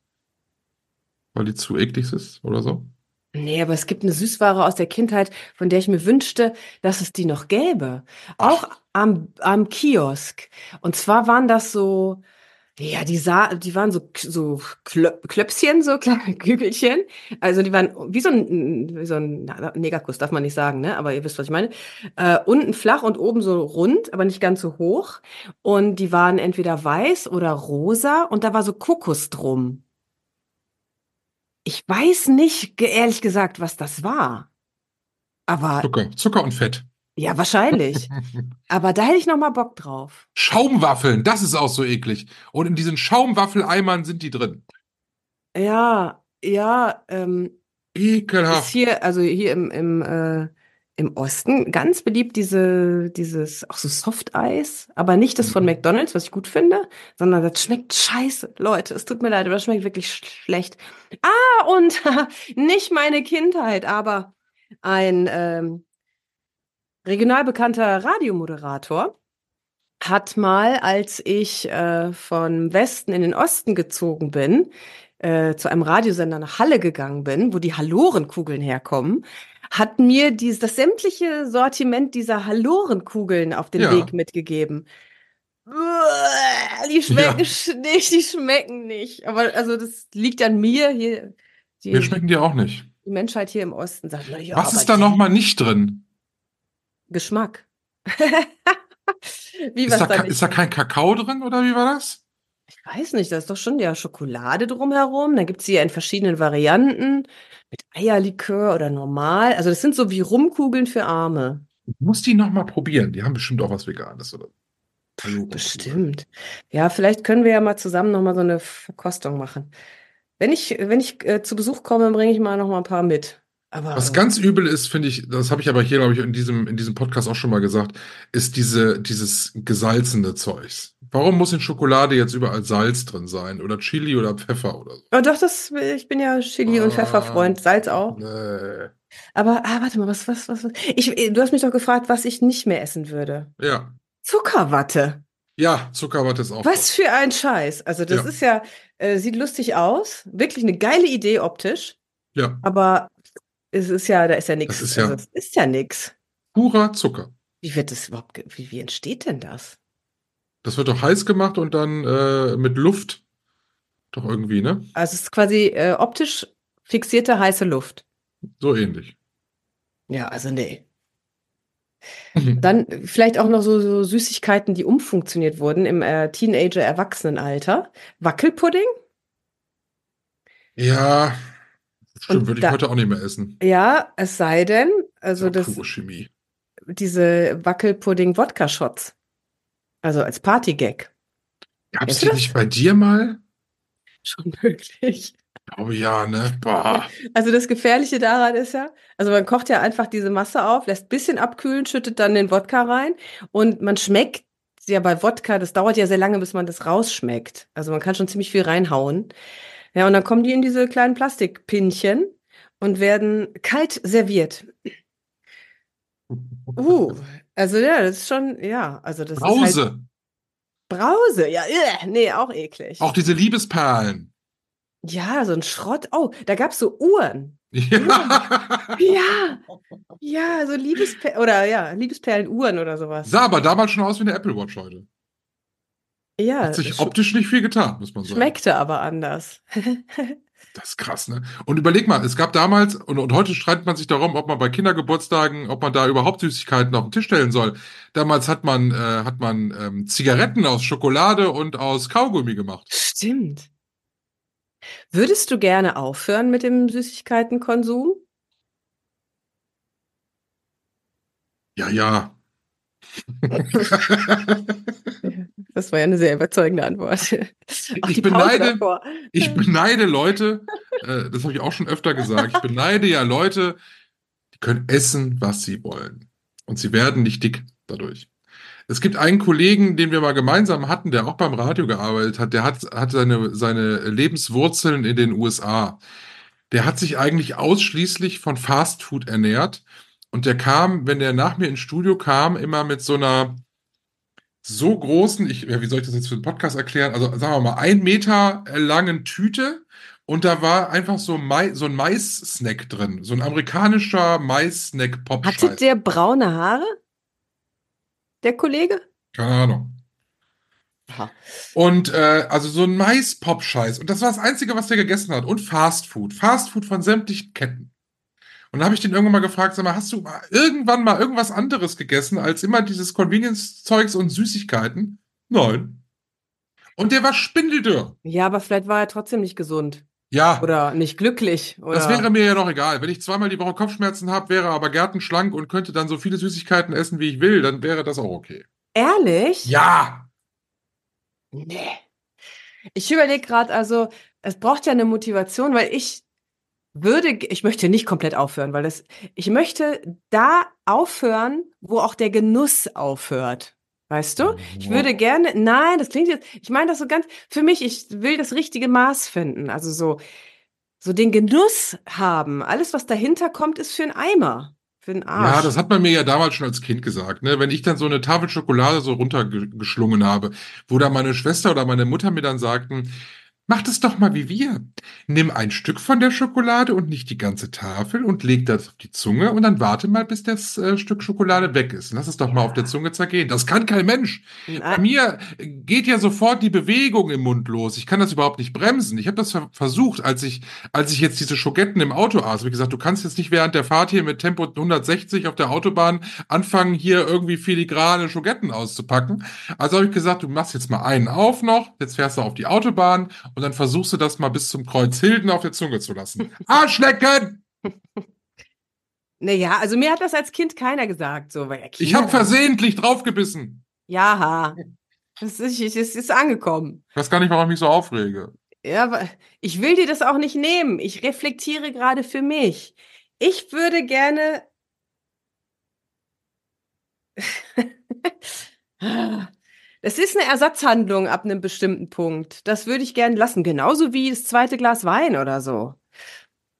Weil die zu eklig ist oder so? Nee, aber es gibt eine Süßware aus der Kindheit, von der ich mir wünschte, dass es die noch gäbe. Auch am, am Kiosk. Und zwar waren das so, ja, die sah, die waren so, so Klö Klöpschen, so kleine Kügelchen. Also die waren wie so ein, wie so ein na, Negerkuss, darf man nicht sagen, ne? Aber ihr wisst, was ich meine. Äh, unten flach und oben so rund, aber nicht ganz so hoch. Und die waren entweder weiß oder rosa und da war so Kokos drum. Ich weiß nicht, ehrlich gesagt, was das war. Aber Zucker, Zucker und Fett. Ja, wahrscheinlich. Aber da hätte ich noch mal Bock drauf. Schaumwaffeln, das ist auch so eklig. Und in diesen Schaumwaffeleimern sind die drin. Ja, ja, ähm, ist Ekelhaft. hier, also hier im, im, äh, im Osten ganz beliebt diese, dieses, auch so Softeis, aber nicht das von Mhm. McDonald's, was ich gut finde, sondern das schmeckt scheiße. Leute, es tut mir leid, aber das schmeckt wirklich sch schlecht. Ah, und nicht meine Kindheit, aber ein ähm, regional bekannter Radiomoderator hat mal, als ich äh, von Westen in den Osten gezogen bin, äh, zu einem Radiosender nach Halle gegangen bin, wo die Hallorenkugeln herkommen, hat mir dies, das sämtliche Sortiment dieser Hallorenkugeln auf den Ja. Weg mitgegeben. Uah, Die schmecken Ja. sch- nicht, die schmecken nicht. Aber also das liegt an mir hier. Die, Mir schmecken die auch nicht. die Menschheit hier im Osten sagt, na ja, Was ist da nochmal nicht drin? Geschmack. wie Ist da, da ist da kein Kakao drin oder wie war das? Ich weiß nicht, da ist doch schon ja Schokolade drumherum. Dann gibt's sie ja in verschiedenen Varianten. Mit Eierlikör oder normal. Also das sind so wie Rumkugeln für Arme. Ich muss die nochmal probieren. Die haben bestimmt auch was Veganes, oder? Hallo. Bestimmt. Ja, vielleicht können wir ja mal zusammen nochmal so eine Verkostung machen. Wenn ich, wenn ich äh, zu Besuch komme, bringe ich mal noch mal ein paar mit. Aber Was ganz übel ist, finde ich, das habe ich aber hier, glaube ich, in diesem, in diesem Podcast auch schon mal gesagt, ist diese, dieses gesalzene Zeugs. Warum muss in Schokolade jetzt überall Salz drin sein? Oder Chili oder Pfeffer oder so? oh, doch, das, ich bin ja Chili- und Ah. Pfefferfreund, Salz auch. Nee. Aber, ah, warte mal, was, was, was, was? Ich, du hast mich doch gefragt, was ich nicht mehr essen würde. Ja. Zuckerwatte. Ja, Zuckerwatte ist auch. Was für ein Scheiß. Also das Ja. ist ja, äh, sieht lustig aus. Wirklich eine geile Idee optisch. Ja, Aber es ist ja, da ist ja nichts. Das ist ja- Also, es ist ja nichts. purer Zucker. Wie wird das überhaupt, wie, wie entsteht denn das? Das wird doch heiß gemacht und dann äh, mit Luft. Doch irgendwie, ne? Also es ist quasi äh, optisch fixierte heiße Luft. So ähnlich. Ja, also nee. Dann vielleicht auch noch so, so Süßigkeiten, die umfunktioniert wurden im äh, Teenager-Erwachsenenalter. Wackelpudding? Ja, stimmt, würde ich da- heute auch nicht mehr essen. Ja, es sei denn, also ja, das, Chemie. diese Wackelpudding-Wodka-Shots. Also als Partygag. Gab's Kennst die nicht bei dir mal? Schon möglich. Oh ja, ne? Boah. Also das Gefährliche daran ist ja, also man kocht ja einfach diese Masse auf, lässt ein bisschen abkühlen, schüttet dann den Wodka rein und man schmeckt ja bei Wodka, das dauert ja sehr lange, bis man das rausschmeckt. Also man kann schon ziemlich viel reinhauen. Ja, und dann kommen die in diese kleinen Plastikpinchen und werden kalt serviert. Uh, also ja, das ist schon, ja, also das ist halt Brause. Brause. Ja, nee, auch eklig. Auch diese Liebesperlen. Ja, so ein Schrott. Oh, da gab's so Uhren. Ja. Ja, ja, so Liebesperlen oder ja, Liebesperlenuhren oder sowas. Sah aber damals schon aus wie eine Apple Watch heute. Ja, Hat sich sch optisch nicht viel getan, muss man sagen. schmeckte aber anders. Das ist krass, ne? Und überleg mal, es gab damals, und, und heute streitet man sich darum, ob man bei Kindergeburtstagen, ob man da überhaupt Süßigkeiten auf den Tisch stellen soll. Damals hat man, äh, hat man ähm, Zigaretten aus Schokolade und aus Kaugummi gemacht. Stimmt. Würdest du gerne aufhören mit dem Süßigkeitenkonsum? Ja, ja. Das war ja eine sehr überzeugende Antwort. Ich beneide-. Ich beneide Leute, äh, das habe ich auch schon öfter gesagt, ich beneide ja Leute, die können essen, was sie wollen. Und sie werden nicht dick dadurch. Es gibt einen Kollegen, den wir mal gemeinsam hatten, der auch beim Radio gearbeitet hat, der hat, hat seine, seine Lebenswurzeln in den USA. Der hat sich eigentlich ausschließlich von Fast Food ernährt. Und der kam, wenn der nach mir ins Studio kam, immer mit so einer so großen, ich, ja, wie soll ich das jetzt für den Podcast erklären? Also sagen wir mal, ein Meter langen Tüte und da war einfach so, Mais, so ein Mais-Snack drin. So ein amerikanischer Mais-Snack pop Hatte der braune Haare? Der Kollege? Keine Ahnung. Und äh, also so ein Mais-Pop-Scheiß. Und das war das Einzige, was der gegessen hat. Und Fast Food. Fast Food von sämtlichen Ketten. Und dann habe ich den irgendwann mal gefragt, sag mal, hast du mal irgendwann mal irgendwas anderes gegessen als immer dieses Convenience-Zeugs und Süßigkeiten? Nein. Und der war spindeldürr. Ja, aber vielleicht war er trotzdem nicht gesund. Ja, Oder nicht glücklich. Oder das wäre mir ja noch egal. Wenn ich zweimal die Woche Kopfschmerzen habe, wäre aber gärtenschlank und könnte dann so viele Süßigkeiten essen, wie ich will, dann wäre das auch okay. Ehrlich? Ja. Nee. Ich überlege gerade, also, es braucht ja eine Motivation, weil ich würde, ich möchte nicht komplett aufhören, weil das, ich möchte da aufhören, wo auch der Genuss aufhört. Weißt du? Ich würde gerne, nein, das klingt jetzt, ich meine das so ganz, für mich, ich will das richtige Maß finden. Also so, so den Genuss haben. Alles, was dahinter kommt, ist für einen Eimer. Für einen Arsch. Ja, das hat man mir ja damals schon als Kind gesagt, ne? Wenn ich dann so eine Tafel Schokolade so runtergeschlungen habe, wo dann meine Schwester oder meine Mutter mir dann sagten, mach das doch mal wie wir. Nimm ein Stück von der Schokolade und nicht die ganze Tafel und leg das auf die Zunge und dann warte mal, bis das äh, Stück Schokolade weg ist. Lass es doch mal auf der Zunge zergehen. Das kann kein Mensch. Bei Nein. mir geht ja sofort die Bewegung im Mund los. Ich kann das überhaupt nicht bremsen. Ich habe das ver versucht, als ich, als ich jetzt diese Schogetten im Auto aß. Ich gesagt, du kannst jetzt nicht während der Fahrt hier mit Tempo 160 auf der Autobahn anfangen, hier irgendwie filigrane Schogetten auszupacken. Also habe ich gesagt, du machst jetzt mal einen auf noch, jetzt fährst du auf die Autobahn und dann versuchst du das mal bis zum Kreuz Hilden auf der Zunge zu lassen. Arschlecken! Naja, also mir hat das als Kind keiner gesagt, so, weil Ich habe versehentlich draufgebissen. Ja, das ist, es ist angekommen. Ich weiß gar nicht, warum ich mich so aufrege. Ja, aber ich will dir das auch nicht nehmen. Ich reflektiere gerade für mich. Ich würde gerne. Das ist eine Ersatzhandlung ab einem bestimmten Punkt. Das würde ich gerne lassen. Genauso wie das zweite Glas Wein oder so.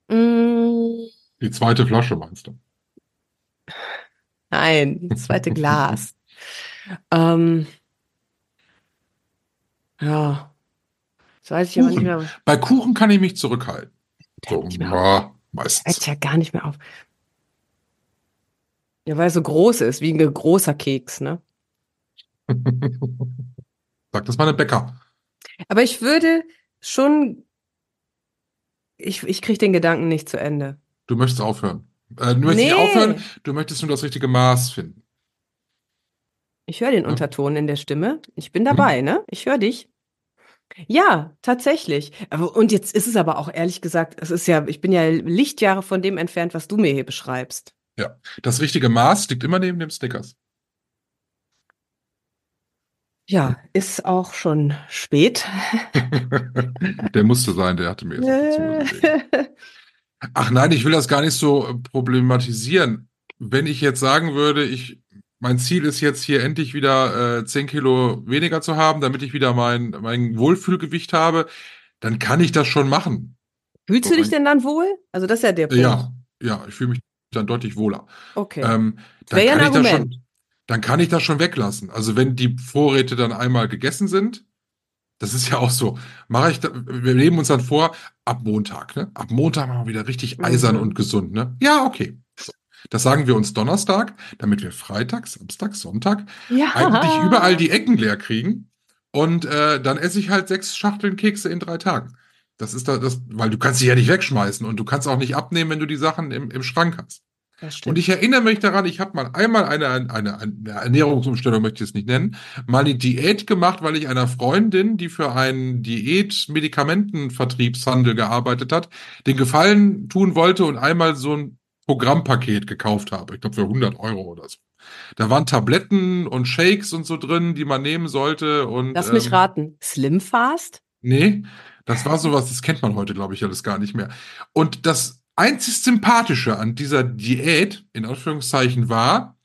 Mm, Die zweite Flasche meinst du? nein, das zweite Glas. Ähm, ja. Das weiß ich aber nicht Kuchen. mehr. Bei Kuchen kann ich mich zurückhalten. So, ja, Hört meistens. ja gar nicht mehr auf. Ja, weil er so groß ist, wie ein großer Keks, ne? Sagt das mal ein Bäcker. Aber ich würde schon. Ich, ich kriege den Gedanken nicht zu Ende. Du möchtest aufhören. Äh, du möchtest Nee. nicht aufhören, du möchtest nur das richtige Maß finden. Ich höre den Ja. Unterton in der Stimme. Ich bin dabei, ne? Ich höre dich. Ja, tatsächlich. Und jetzt ist es aber auch ehrlich gesagt, es ist ja, ich bin ja Lichtjahre von dem entfernt, was du mir hier beschreibst. Das richtige Maß liegt immer neben dem Snickers. Ja, ist auch schon spät. der musste sein, der hatte mir jetzt gelegt. Ach nein, ich will das gar nicht so äh, problematisieren. Wenn ich jetzt sagen würde, ich, mein Ziel ist jetzt hier endlich wieder äh, 10 Kilo weniger zu haben, damit ich wieder mein, mein Wohlfühlgewicht habe, dann kann ich das schon machen. Fühlst du dich denn dann wohl? Also das ist ja der Punkt. Ja, ja, ich fühle mich dann deutlich wohler. Okay. Ähm, dann, Wäre ja ein Argument. Dann kann ich das schon weglassen. Also wenn die Vorräte dann einmal gegessen sind, das ist ja auch so, mache ich, da, wir nehmen uns dann vor, ab Montag, ne? Ab Montag machen wir wieder richtig Mhm. eisern und gesund, ne? Ja, okay. So. Das sagen wir uns Donnerstag, damit wir Freitag, Samstag, Sonntag ja. eigentlich überall die Ecken leer kriegen. Und äh, dann esse ich halt sechs Schachteln Kekse in drei Tagen. Das ist da, das, weil du kannst sie ja nicht wegschmeißen und du kannst auch nicht abnehmen, wenn du die Sachen im, im Schrank hast. Und ich erinnere mich daran, ich habe mal einmal eine, eine, eine Ernährungsumstellung, möchte ich es nicht nennen, mal eine Diät gemacht, weil ich einer Freundin, die für einen Diät-Medikamentenvertriebshandel gearbeitet hat, den Gefallen tun wollte und einmal so ein Programmpaket gekauft habe. Ich glaube für 100 Euro oder so. Da waren Tabletten und Shakes und so drin, die man nehmen sollte. Und, Lass mich ähm, raten. Slim Fast? Nee, das war sowas, das kennt man heute, glaube ich, alles gar nicht mehr. Und das einzig Sympathische an dieser Diät, in Anführungszeichen, war,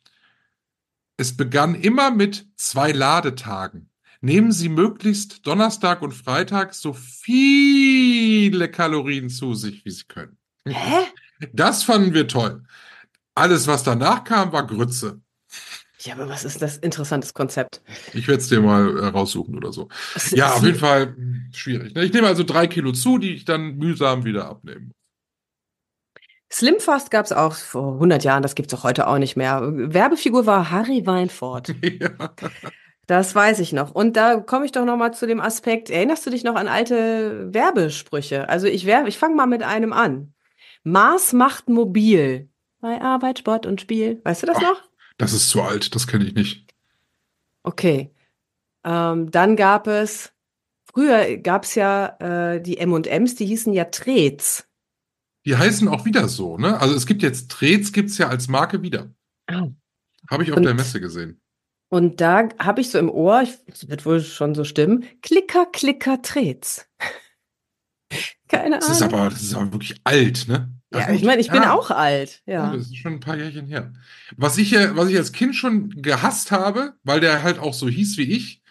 es begann immer mit zwei Ladetagen. Nehmen Sie möglichst Donnerstag und Freitag so viele Kalorien zu sich, wie Sie können. Hä? Das fanden wir toll. Alles, was danach kam, war Grütze. Ja, aber was ist das interessantes Konzept? Ich werde es dir mal äh, raussuchen oder so. Ja, auf jeden Fall mh, schwierig. ne? Ich nehme also drei Kilo zu, die ich dann mühsam wieder abnehme. Slim Fast gab es auch vor 100 Jahren, das gibt es auch heute auch nicht mehr. Werbefigur war Harry Weinfurt. ja. Das weiß ich noch. Und da komme ich doch noch mal zu dem Aspekt. Erinnerst du dich noch an alte Werbesprüche? Also ich werbe, ich fange mal mit einem an. Mars macht mobil. Bei Arbeit, Sport und Spiel. Weißt du das Ach. noch? Das ist zu alt, das kenne ich nicht. Okay. Ähm, dann gab es, früher gab es ja äh, die M&Ms, die hießen ja Trets. Die heißen auch wieder so, ne? Also es gibt jetzt Trets, gibt's ja als Marke wieder. Ah. Habe ich auf Und- der Messe gesehen. Und da habe ich so im Ohr, ich- das wird wohl schon so stimmen, Klicker, Klicker, Trets. Keine Das ist Ahnung. aber, das ist aber wirklich alt, ne? ja, Also, ich meine, ich bin auch alt. Ja, das ist schon ein paar Jährchen her. Was ich, was ich als Kind schon gehasst habe, weil der halt auch so hieß wie ich,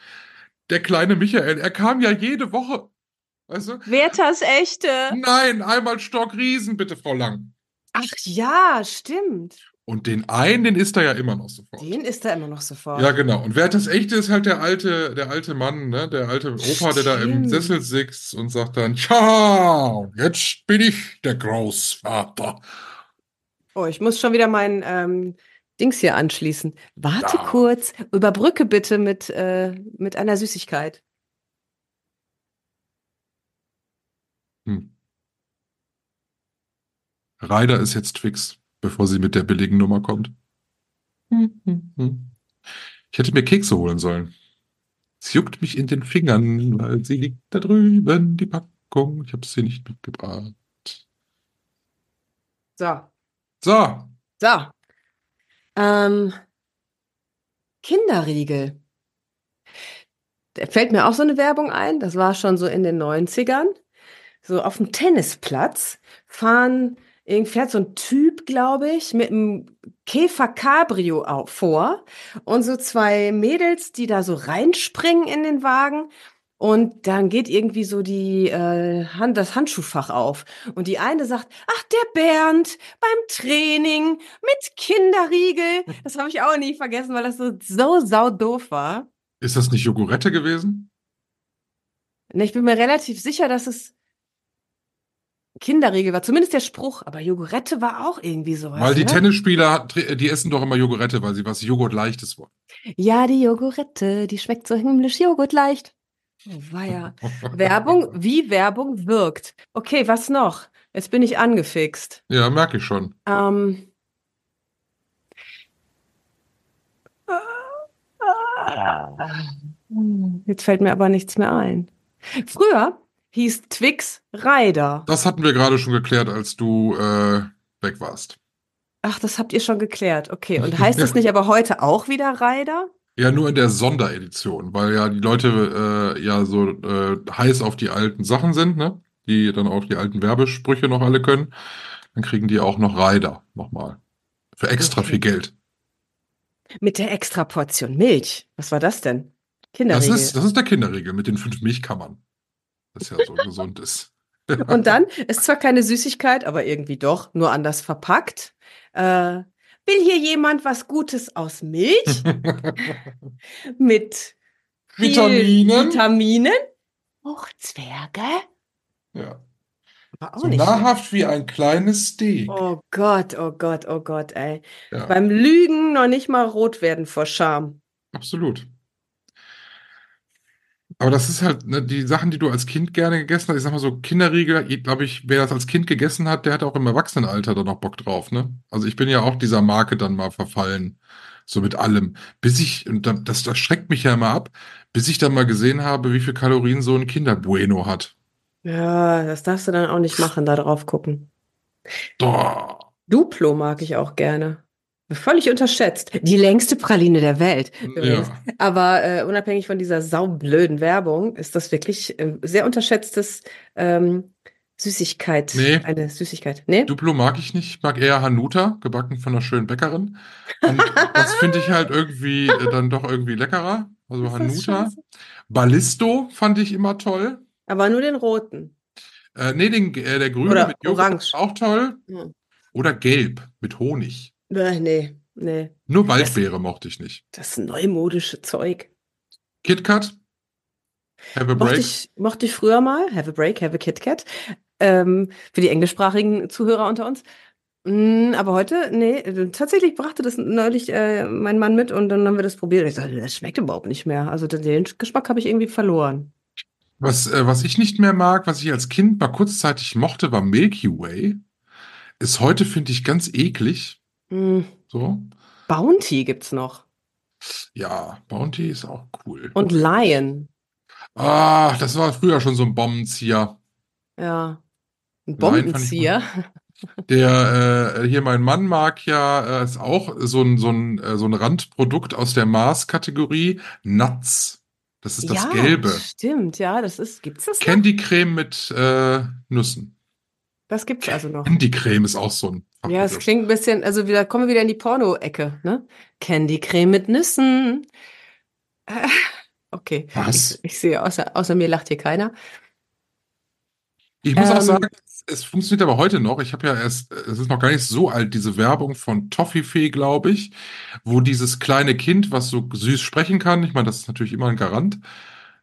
der kleine Michael, er kam ja jede Woche. Weißt du? Werthers echte. Nein, einmal Stock Riesen, bitte, Frau Lang. Ach ja, stimmt. Und den einen, den isst er ja immer noch sofort. Den ist da immer noch sofort. Ja, genau. Und wer das echte ist halt der alte, der alte Mann, ne? Der alte Opa, der da im Stimmt. Sessel sitzt und sagt dann, Tja, jetzt bin ich der Großvater. Oh, ich muss schon wieder mein ähm, Dings hier anschließen. Warte Ja. kurz, überbrücke bitte mit, äh, mit einer Süßigkeit. Hm. Ryder ist jetzt Twix, bevor sie mit der billigen Nummer kommt. Hm. Ich hätte mir Kekse holen sollen. Es juckt mich in den Fingern, weil sie liegt da drüben, die Packung. Ich habe sie nicht mitgebracht. So, So, so. Ähm, Kinderriegel. Da fällt mir auch so eine Werbung ein. Das war schon so in den 90ern. So auf dem Tennisplatz fahren, irgendwie fährt so ein Typ, glaube ich, mit einem Käfer Cabrio vor und so zwei Mädels, die da so reinspringen in den Wagen. Und dann geht irgendwie so die äh, Hand, das Handschuhfach auf. Und die eine sagt, ach, der Bernd beim Training mit Kinderriegel. Das habe ich auch nie vergessen, weil das so, so saudoof war. ist das nicht Jogurette gewesen? Ne, ich bin mir relativ sicher, dass es Kinderriegel war. Zumindest der Spruch. Aber Jogurette war auch irgendwie sowas. Weil die ne? Tennisspieler, die essen doch immer Jogurette, weil sie was Joghurtleichtes wollen. Ja, die Jogurette, die schmeckt so himmlisch joghurtleicht. Oh, weia. Werbung, wie Werbung wirkt. Okay, was noch? Jetzt bin ich angefixt. Ja, merke ich schon. Ähm. Jetzt fällt mir aber nichts mehr ein. Früher hieß Twix Ryder. Das hatten wir gerade schon geklärt, als du äh, weg warst. Ach, das habt ihr schon geklärt. Okay. Und heißt es nicht aber heute auch wieder Ryder? Ja, nur in der Sonderedition, weil ja die Leute äh, ja so äh, heiß auf die alten Sachen sind, ne? Die dann auch die alten Werbesprüche noch alle können. Dann kriegen die auch noch Rider nochmal. Für extra Okay. viel Geld. Mit der extra Portion Milch. Was war das denn? Das Kinderriegel. ist, das ist der Kinderriegel mit den fünf Milchkammern. Das ja so gesund ist. Und dann ist zwar keine Süßigkeit, aber irgendwie doch, nur anders verpackt. Äh, will hier jemand was Gutes aus Milch? Mit Vitaminen. Vitaminen? Fruchtzwerge? Ja. Aber auch So nicht. nahrhaft wie ein kleines Steak. Oh Gott, oh Gott, oh Gott, ey. Ja, Beim Lügen noch nicht mal rot werden vor Scham. absolut. Aber das ist halt ne, die Sachen, die du als Kind gerne gegessen hast. Ich sag mal so, Kinderriegel, glaube ich, wer das als Kind gegessen hat, der hat auch im Erwachsenenalter da noch Bock drauf, ne? Also ich bin ja auch dieser Marke dann mal verfallen. So mit allem. Bis ich, und das, das schreckt mich ja immer ab, bis ich dann mal gesehen habe, wie viel Kalorien so ein Kinderbueno hat. Ja, das darfst du dann auch nicht machen, da drauf gucken. Duplo mag ich auch gerne. Völlig unterschätzt. Die längste Praline der Welt. Ja. Aber äh, unabhängig von dieser saublöden Werbung ist das wirklich äh, sehr unterschätztes ähm, Süßigkeit. Nee. Eine Süßigkeit. Nee? Duplo mag ich nicht, ich mag eher Hanuta, gebacken von einer schönen Bäckerin. Und das finde ich halt irgendwie äh, dann doch irgendwie leckerer. Also Hanuta. Ballisto fand ich immer toll. Aber nur den roten. Äh, nee, den, äh, der grüne Oder mit Joghurt orange. ist auch toll. Oder gelb mit Honig. Bäh, nee, nee. Nur Waldbeere mochte ich nicht. Das neumodische Zeug. KitKat. Have a Mochte break. ich, mochte ich früher mal. Have a break, have a Kit Kat. Ähm, für die englischsprachigen Zuhörer unter uns. Mm, aber heute, nee, äh, tatsächlich brachte das neulich äh, mein Mann mit und dann haben wir das probiert. Ich dachte, das schmeckt überhaupt nicht mehr. Also den- den Geschmack habe ich irgendwie verloren. Was, äh, was ich nicht mehr mag, was ich als Kind mal kurzzeitig mochte, war Milky Way. Ist heute, finde ich, ganz eklig. Mm, So. Bounty gibt's noch. Ja, Bounty ist auch cool. Und Lion. Ah, das war früher schon so ein Bombenzieher. Ja. Ein Lion Bombenzieher. Der äh, hier mein Mann mag ja, äh, ist auch so ein, so ein, äh, so ein Randprodukt aus der Mars-Kategorie. Nuts. Das ist das ja, Gelbe. stimmt, ja, das ist, gibt's das noch? Candy Creme mit äh, Nüssen. Das gibt's also noch. Candy Creme ist auch so ein Ja, es klingt ein bisschen, also wieder kommen wir wieder in die Porno-Ecke, ne? Candy Creme mit Nüssen. Okay. Was? Ich, ich sehe, außer, außer mir lacht hier keiner. Ich muss auch Ähm, sagen, es, es funktioniert aber heute noch. Ich habe ja erst, es ist noch gar nicht so alt, diese Werbung von Toffifee, glaube ich, wo dieses kleine Kind, was so süß sprechen kann, ich meine, das ist natürlich immer ein Garant,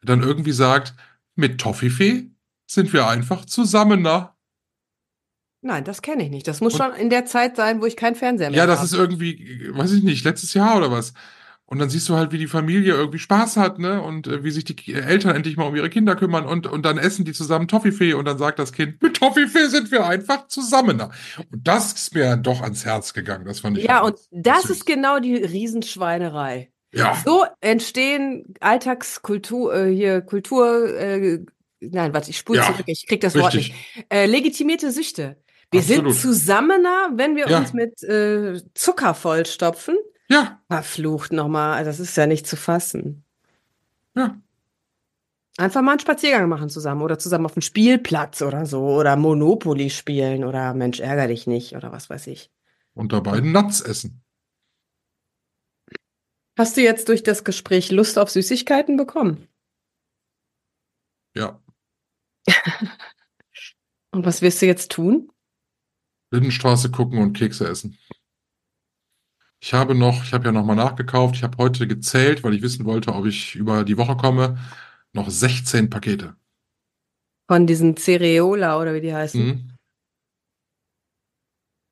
dann irgendwie sagt, mit Toffifee sind wir einfach zusammener. Nein, das kenne ich nicht. Das muss Und- schon in der Zeit sein, wo ich keinen Fernseher mehr Ja, das habe. ist irgendwie, weiß ich nicht, letztes Jahr oder was. Und dann siehst du halt, wie die Familie irgendwie Spaß hat, ne? Und äh, wie sich die Ki- Eltern endlich mal um ihre Kinder kümmern und, und dann essen die zusammen Toffifee und dann sagt das Kind, mit Toffifee sind wir einfach zusammener. Und das ist mir doch ans Herz gegangen. Das fand ich Ja, halt und das süß. ist genau die Riesenschweinerei. Ja, So entstehen Alltagskultur, äh, hier Kultur, äh, nein, warte, ich spule Ja, zurück, ich krieg das Wort richtig. nicht. Äh, legitimierte Süchte. Wir Absolut. sind zusammener, wenn wir Ja. uns mit äh, Zucker vollstopfen. Ja, Verflucht nochmal, also das ist ja nicht zu fassen. ja. Einfach mal einen Spaziergang machen zusammen oder zusammen auf dem Spielplatz oder so oder Monopoly spielen oder Mensch, ärger dich nicht oder was weiß ich. Und dabei Nuts essen. Hast du jetzt durch das Gespräch Lust auf Süßigkeiten bekommen? Ja. Und was wirst du jetzt tun? Lindenstraße gucken und Kekse essen. Ich habe noch, ich habe ja nochmal nachgekauft. Ich habe heute gezählt, weil ich wissen wollte, ob ich über die Woche komme. Noch 16 Pakete. Von diesen Cereola oder wie die heißen. Mhm.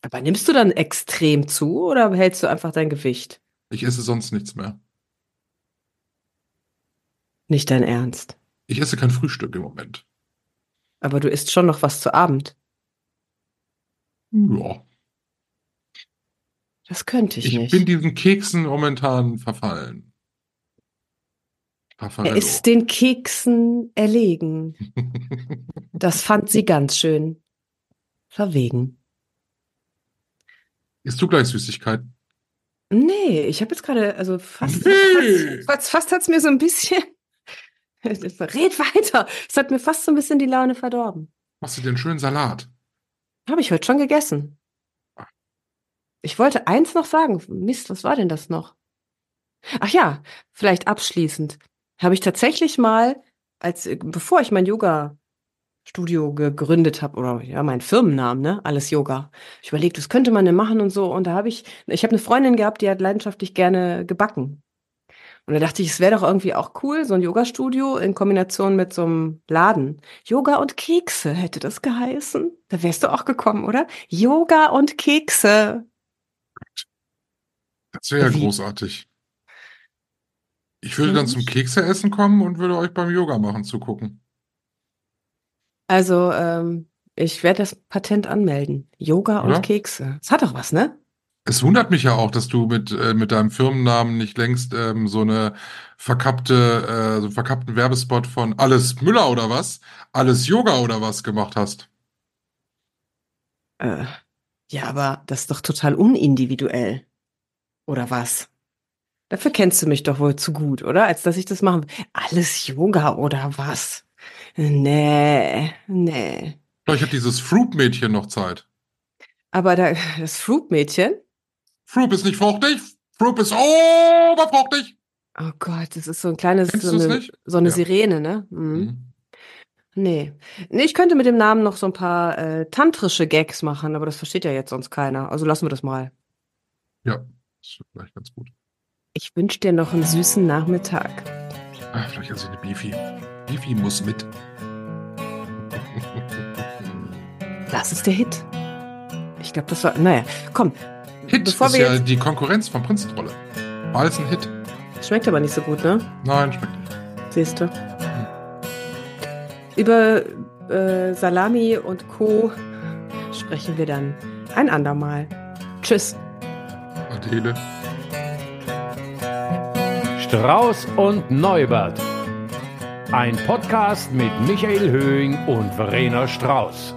Aber nimmst du dann extrem zu oder hältst du einfach dein Gewicht? Ich esse sonst nichts mehr. Nicht dein Ernst. Ich esse kein Frühstück im Moment. Aber du isst schon noch was zu Abend. Ja. Das könnte ich, Ich nicht. bin diesen Keksen momentan verfallen. er Raffaello. ist den Keksen erlegen. Das fand sie ganz schön verwegen. Isst du gleich Süßigkeit? Nee, ich habe jetzt gerade, also fast, Nee. fast, fast, fast hat es mir so ein bisschen. Red weiter. Es hat mir fast so ein bisschen die Laune verdorben. Machst du dir einen schönen Salat? Habe ich heute schon gegessen. Ich wollte eins noch sagen. Mist, was war denn das noch? Ach ja, vielleicht abschließend. Habe ich tatsächlich mal, als bevor ich mein Yoga-Studio gegründet habe, oder ja, mein Firmennamen, ne? Alles Yoga. Ich überlegt, was könnte man denn machen und so. Und da habe ich, ich habe eine Freundin gehabt, die hat leidenschaftlich gerne gebacken. Und da dachte ich, es wäre doch irgendwie auch cool, so ein Yoga-Studio in Kombination mit so einem Laden. Yoga und Kekse hätte das geheißen. Da wärst du auch gekommen, oder? Yoga und Kekse. Das wäre ja Wie? großartig. Ich würde dann Mensch. zum Kekse essen kommen und würde euch beim Yoga machen zugucken. Also, ähm, ich werde das Patent anmelden. Yoga Oder? und Kekse. Das hat doch was, ne? Es wundert mich ja auch, dass du mit, äh, mit deinem Firmennamen nicht längst ähm, so eine verkappte, äh, so einen verkappten Werbespot von Alles Müller oder was? Alles Yoga oder was gemacht hast. Äh, ja, aber das ist doch total unindividuell. Oder was? Dafür kennst du mich doch wohl zu gut, oder? Als dass ich das machen. Alles Yoga oder was? Nee, nee. Vielleicht hat dieses Fruit-Mädchen noch Zeit. Aber da, das Fruit-Mädchen? Fruit ist nicht fruchtig. Fruit ist oberfruchtig. Oh Gott, das ist so ein kleines, Kennst so eine, so eine Ja. Sirene, ne? Mhm. Mhm. Nee. Nee, ich könnte mit dem Namen noch so ein paar äh, tantrische Gags machen, aber das versteht ja jetzt sonst keiner. Also lassen wir das mal. Ja, das ist vielleicht ganz gut. Ich wünsche dir noch einen süßen Nachmittag. Ah, vielleicht also eine Beefy. Beefy muss mit. Das ist der Hit. Ich glaube, das war. Naja, komm. Hit Bevor ist wir ja jetzt- die Konkurrenz von Prinzenrolle. War alles ein Hit? Schmeckt aber nicht so gut, ne? Nein, schmeckt nicht. Siehst du. Über äh, Salami und Co. sprechen wir dann ein andermal. Tschüss. Adele. Strauß und Neubert. Ein Podcast mit Michael Höhing und Verena Strauß.